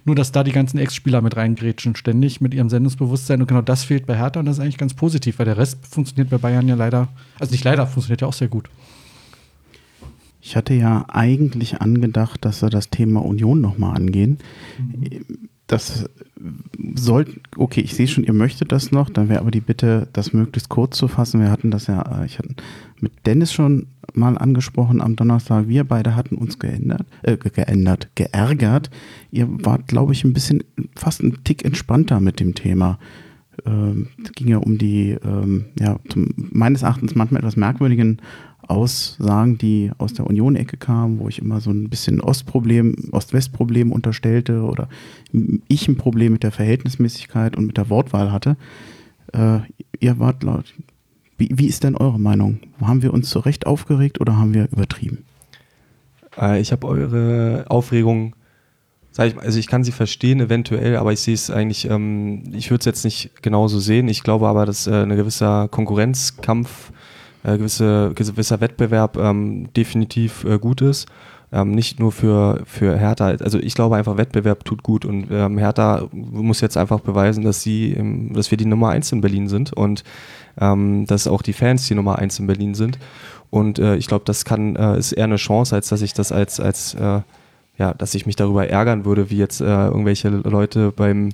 Speaker 3: Nur, dass da die ganzen Ex-Spieler mit reingrätschen ständig mit ihrem Sendungsbewusstsein. Und genau das fehlt bei Hertha und das ist eigentlich ganz positiv, weil der Rest funktioniert bei Bayern ja leider, also nicht leider, funktioniert ja auch sehr gut.
Speaker 1: Ich hatte ja eigentlich angedacht, dass wir das Thema Union nochmal angehen. Mhm das soll, okay, ich sehe schon, ihr möchtet das noch, dann wäre aber die Bitte, das möglichst kurz zu fassen. Wir hatten das ja, äh, ich hatte mit Dennis schon mal angesprochen am Donnerstag. Wir beide hatten uns geändert, äh, geändert, geärgert. Ihr wart, glaube ich, ein bisschen, fast ein Tick entspannter mit dem Thema. Ähm, es ging ja um die, ähm, ja, zum, meines Erachtens manchmal etwas merkwürdigen Aussagen, die aus der Union-Ecke kamen, wo ich immer so ein bisschen Ostproblem, Ost-West-Problem unterstellte oder ich ein Problem mit der Verhältnismäßigkeit und mit der Wortwahl hatte. Äh, ihr wart laut. Wie, wie ist denn eure Meinung? Haben wir uns zu Recht aufgeregt oder haben wir übertrieben?
Speaker 2: Äh, ich habe eure Aufregung, ich, also ich kann sie verstehen eventuell, aber ich sehe es eigentlich, ähm, ich würde es jetzt nicht genauso sehen. Ich glaube aber, dass äh, ein gewisser Konkurrenzkampf äh, gewisse, gewisser Wettbewerb ähm, definitiv äh, gut ist. Ähm, nicht nur für, für Hertha, also ich glaube einfach, Wettbewerb tut gut und ähm, Hertha muss jetzt einfach beweisen, dass sie, dass wir die Nummer eins in Berlin sind und ähm, dass auch die Fans die Nummer eins in Berlin sind. Und äh, ich glaube, das kann, äh, ist eher eine Chance, als dass ich das als, als äh, ja, dass ich mich darüber ärgern würde, wie jetzt äh, irgendwelche Leute beim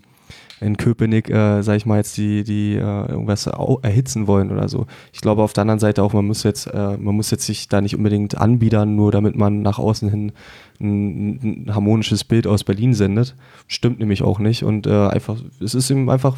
Speaker 2: in Köpenick, äh, sag ich mal, jetzt die, die äh, irgendwas erhitzen wollen oder so. Ich glaube auf der anderen Seite auch, man muss jetzt, äh, man muss jetzt sich da nicht unbedingt anbiedern, nur damit man nach außen hin ein, ein harmonisches Bild aus Berlin sendet. Stimmt nämlich auch nicht. Und äh, einfach, es ist eben einfach,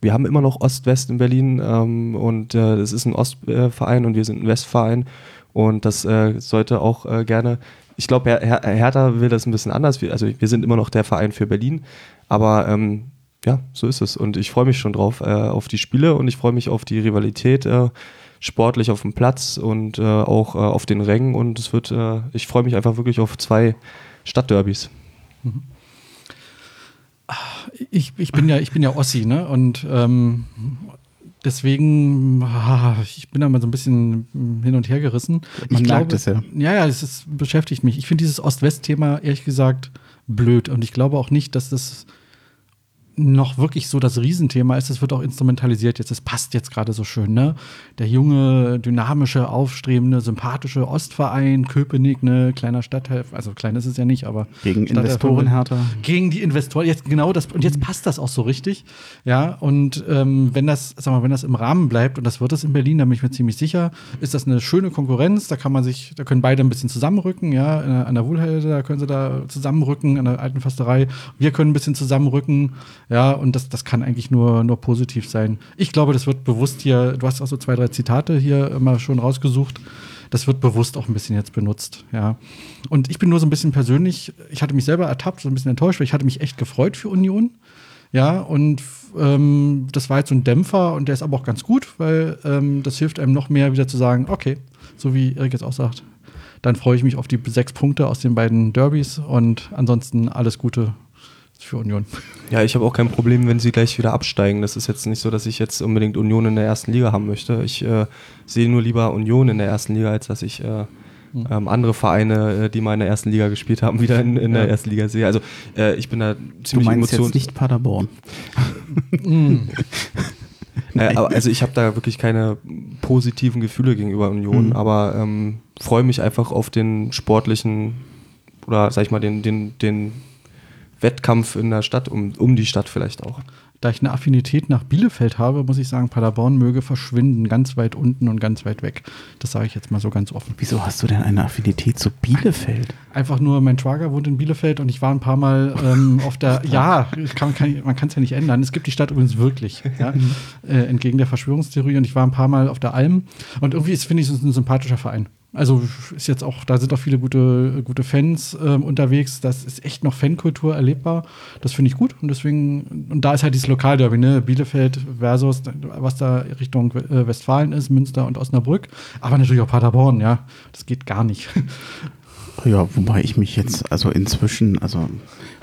Speaker 2: wir haben immer noch Ost-West in Berlin ähm, und äh, es ist ein Ostverein und wir sind ein Westverein. Und das äh, sollte auch äh, gerne ich glaube, Her Her Hertha will das ein bisschen anders. Also wir sind immer noch der Verein für Berlin, aber ähm, ja, so ist es. Und ich freue mich schon drauf, äh, auf die Spiele und ich freue mich auf die Rivalität äh, sportlich auf dem Platz und äh, auch äh, auf den Rängen. Und es wird, äh, ich freue mich einfach wirklich auf zwei Stadtderbys. Mhm.
Speaker 3: Ich, ich, bin ja, ich bin ja Ossi, ne? Und ähm, deswegen, ich bin da mal so ein bisschen hin und her gerissen.
Speaker 1: Man
Speaker 3: ich
Speaker 1: merkt es ja.
Speaker 3: Ja, ja, es ist, beschäftigt mich. Ich finde dieses Ost-West-Thema ehrlich gesagt blöd. Und ich glaube auch nicht, dass das noch wirklich so das Riesenthema ist, es wird auch instrumentalisiert jetzt. Es passt jetzt gerade so schön, ne? Der junge, dynamische, aufstrebende, sympathische Ostverein, Köpenick, ne, kleiner Stadtteil, also klein ist es ja nicht, aber
Speaker 1: gegen Investoren härter.
Speaker 3: Gegen die Investoren, jetzt genau das, und jetzt passt das auch so richtig, ja. Und ähm, wenn das, sag mal, wenn das im Rahmen bleibt, und das wird es in Berlin, da bin ich mir ziemlich sicher, ist das eine schöne Konkurrenz, da kann man sich, da können beide ein bisschen zusammenrücken, ja, an der Wohlhelde, da können sie da zusammenrücken, an der alten Fasterei. Wir können ein bisschen zusammenrücken, ja, und das, das kann eigentlich nur, nur positiv sein. Ich glaube, das wird bewusst hier, du hast auch so zwei, drei Zitate hier immer schon rausgesucht. Das wird bewusst auch ein bisschen jetzt benutzt, ja. Und ich bin nur so ein bisschen persönlich, ich hatte mich selber ertappt, so ein bisschen enttäuscht, weil ich hatte mich echt gefreut für Union. Ja, und ähm, das war jetzt so ein Dämpfer und der ist aber auch ganz gut, weil ähm, das hilft einem noch mehr wieder zu sagen, okay, so wie Erik jetzt auch sagt, dann freue ich mich auf die sechs Punkte aus den beiden Derbys und ansonsten alles Gute für Union.
Speaker 2: Ja, ich habe auch kein Problem, wenn sie gleich wieder absteigen. Das ist jetzt nicht so, dass ich jetzt unbedingt Union in der ersten Liga haben möchte. Ich äh, sehe nur lieber Union in der ersten Liga, als dass ich äh, hm. ähm, andere Vereine, äh, die mal in der ersten Liga gespielt haben, wieder in, in ja. der ersten Liga sehe. Also äh, ich bin da ziemlich
Speaker 1: du meinst jetzt nicht Paderborn.
Speaker 2: Hm. äh, also ich habe da wirklich keine positiven Gefühle gegenüber Union, mhm. aber ähm, freue mich einfach auf den sportlichen oder sag ich mal den, den, den Wettkampf in der Stadt, um, um die Stadt vielleicht auch.
Speaker 3: Da ich eine Affinität nach Bielefeld habe, muss ich sagen, Paderborn möge verschwinden, ganz weit unten und ganz weit weg. Das sage ich jetzt mal so ganz offen.
Speaker 1: Wieso hast du denn eine Affinität zu Bielefeld?
Speaker 3: Einfach nur, mein Schwager wohnt in Bielefeld und ich war ein paar Mal ähm, auf der. Ja, kann, kann, man kann es ja nicht ändern. Es gibt die Stadt übrigens wirklich, ja, äh, entgegen der Verschwörungstheorie. Und ich war ein paar Mal auf der Alm und irgendwie finde ich es ein sympathischer Verein. Also ist jetzt auch, da sind auch viele gute, gute Fans äh, unterwegs. Das ist echt noch Fankultur erlebbar. Das finde ich gut. Und deswegen, und da ist halt dieses Lokalderby, ne? Bielefeld versus, was da Richtung äh, Westfalen ist, Münster und Osnabrück. Aber natürlich auch Paderborn, ja. Das geht gar nicht.
Speaker 1: Ja, wobei ich mich jetzt, also inzwischen, also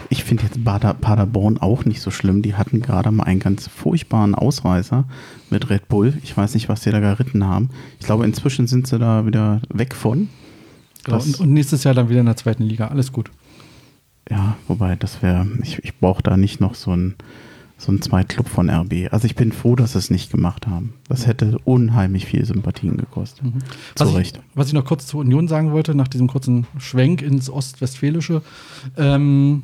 Speaker 1: ich finde jetzt Bader, Paderborn auch nicht so schlimm. Die hatten gerade mal einen ganz furchtbaren Ausreißer mit Red Bull. Ich weiß nicht, was sie da geritten haben. Ich glaube, inzwischen sind sie da wieder weg von.
Speaker 3: Genau, und, und, nächstes Jahr dann wieder in der zweiten Liga. Alles gut.
Speaker 1: Ja, wobei, das wäre, ich, ich brauche da nicht noch so ein so ein Zweitclub von RB. Also ich bin froh, dass sie es nicht gemacht haben. Das hätte unheimlich viel Sympathien gekostet. Mhm.
Speaker 3: Zu was Recht. Ich, was ich noch kurz zur Union sagen wollte, nach diesem kurzen Schwenk ins Ostwestfälische. Ähm,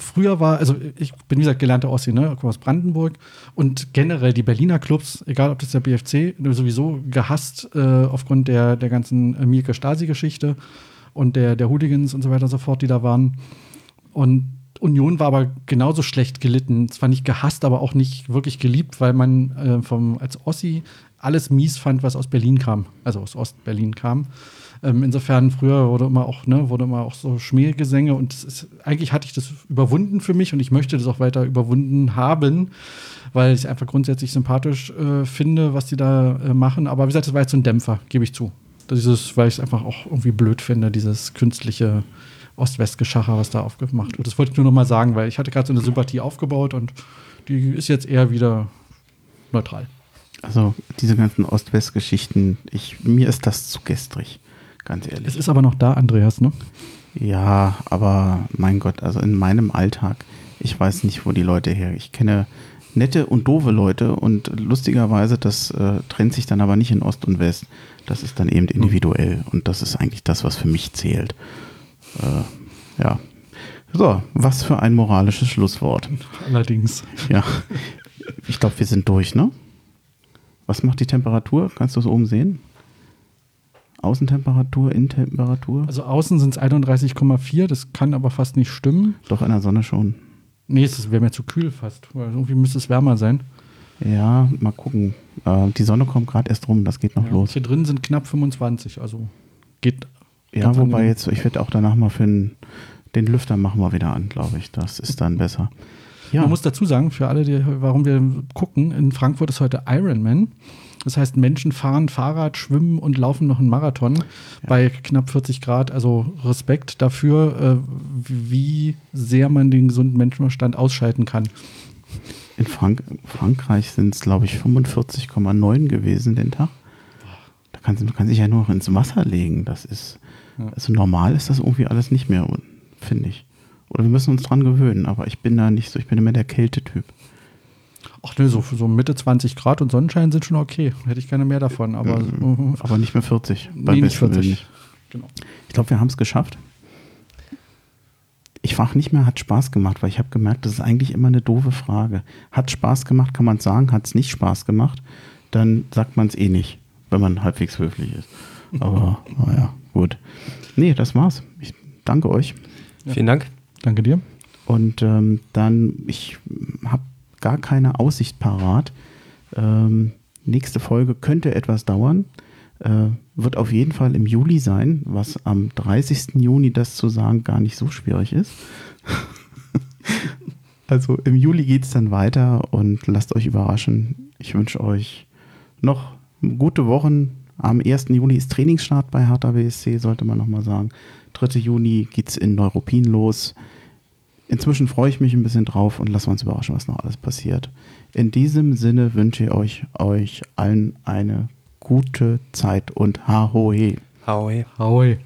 Speaker 3: früher war, also ich bin wie gesagt gelernter Ossi, ne, aus Brandenburg und generell die Berliner Clubs, egal ob das der BFC, sowieso gehasst äh, aufgrund der, der ganzen Mielke Stasi-Geschichte und der, der Hooligans und so weiter und so fort, die da waren. Und Union war aber genauso schlecht gelitten. Zwar nicht gehasst, aber auch nicht wirklich geliebt, weil man äh, vom, als Ossi alles mies fand, was aus Berlin kam, also aus Ostberlin kam. Ähm, insofern, früher wurde immer auch, ne, wurde immer auch so Schmähgesänge und ist, eigentlich hatte ich das überwunden für mich und ich möchte das auch weiter überwunden haben, weil ich einfach grundsätzlich sympathisch äh, finde, was die da äh, machen. Aber wie gesagt, das war jetzt so ein Dämpfer, gebe ich zu. Dieses, weil ich es einfach auch irgendwie blöd finde, dieses künstliche Ost-West-Geschacher, was da aufgemacht wird. Das wollte ich nur noch mal sagen, weil ich hatte gerade so eine Sympathie aufgebaut und die ist jetzt eher wieder neutral.
Speaker 1: Also diese ganzen Ost-West-Geschichten, mir ist das zu gestrig, ganz ehrlich.
Speaker 3: Es ist aber noch da, Andreas, ne?
Speaker 1: Ja, aber mein Gott, also in meinem Alltag, ich weiß nicht, wo die Leute her. Ich kenne nette und doofe Leute und lustigerweise, das äh, trennt sich dann aber nicht in Ost und West. Das ist dann eben individuell und das ist eigentlich das, was für mich zählt. Äh, ja. So, was für ein moralisches Schlusswort.
Speaker 3: Allerdings.
Speaker 1: Ja. Ich glaube, wir sind durch, ne? Was macht die Temperatur? Kannst du es oben sehen? Außentemperatur, Innentemperatur?
Speaker 3: Also außen sind es 31,4, das kann aber fast nicht stimmen.
Speaker 1: Doch in der Sonne schon.
Speaker 3: Nee, es wäre mir zu kühl fast, weil irgendwie müsste es wärmer sein.
Speaker 1: Ja, mal gucken. Äh, die Sonne kommt gerade erst rum, das geht noch ja, los.
Speaker 3: Hier drin sind knapp 25, also geht
Speaker 1: ja, wobei jetzt, ich werde auch danach mal für den, den Lüfter machen wir wieder an, glaube ich. Das ist dann besser.
Speaker 3: Ja. Man muss dazu sagen, für alle, die, warum wir gucken, in Frankfurt ist heute Ironman. Das heißt, Menschen fahren Fahrrad, schwimmen und laufen noch einen Marathon ja. bei knapp 40 Grad. Also Respekt dafür, äh, wie sehr man den gesunden Menschenverstand ausschalten kann.
Speaker 1: In Frank Frankreich sind es, glaube ich, 45,9 gewesen den Tag. Da kann, man sich ja nur noch ins Wasser legen. Das ist also normal ist das irgendwie alles nicht mehr, finde ich. Oder wir müssen uns dran gewöhnen, aber ich bin da nicht so, ich bin immer der Kältetyp.
Speaker 3: Ach ne, so, so Mitte 20 Grad und Sonnenschein sind schon okay. Hätte ich gerne mehr davon, aber.
Speaker 1: Mhm. aber nicht mehr 40.
Speaker 3: Nee, nicht 40.
Speaker 1: Genau. Ich glaube, wir haben es geschafft. Ich frage nicht mehr, hat Spaß gemacht, weil ich habe gemerkt, das ist eigentlich immer eine doofe Frage. Hat Spaß gemacht, kann man sagen, hat es nicht Spaß gemacht, dann sagt man es eh nicht, wenn man halbwegs höflich ist. Aber naja, gut. Nee, das war's. Ich danke euch.
Speaker 2: Ja. Vielen Dank.
Speaker 3: Danke dir.
Speaker 1: Und ähm, dann, ich habe gar keine Aussicht parat. Ähm, nächste Folge könnte etwas dauern. Äh, wird auf jeden Fall im Juli sein, was am 30. Juni das zu sagen gar nicht so schwierig ist. also im Juli geht es dann weiter und lasst euch überraschen. Ich wünsche euch noch gute Wochen. Am 1. Juli ist Trainingsstart bei Hertha BSC, sollte man nochmal sagen. 3. Juni geht es in Neuruppin los. Inzwischen freue ich mich ein bisschen drauf und lassen wir uns überraschen, was noch alles passiert. In diesem Sinne wünsche ich euch, euch allen eine gute Zeit und Hahoe.
Speaker 2: Hahoe.
Speaker 3: Hahoe.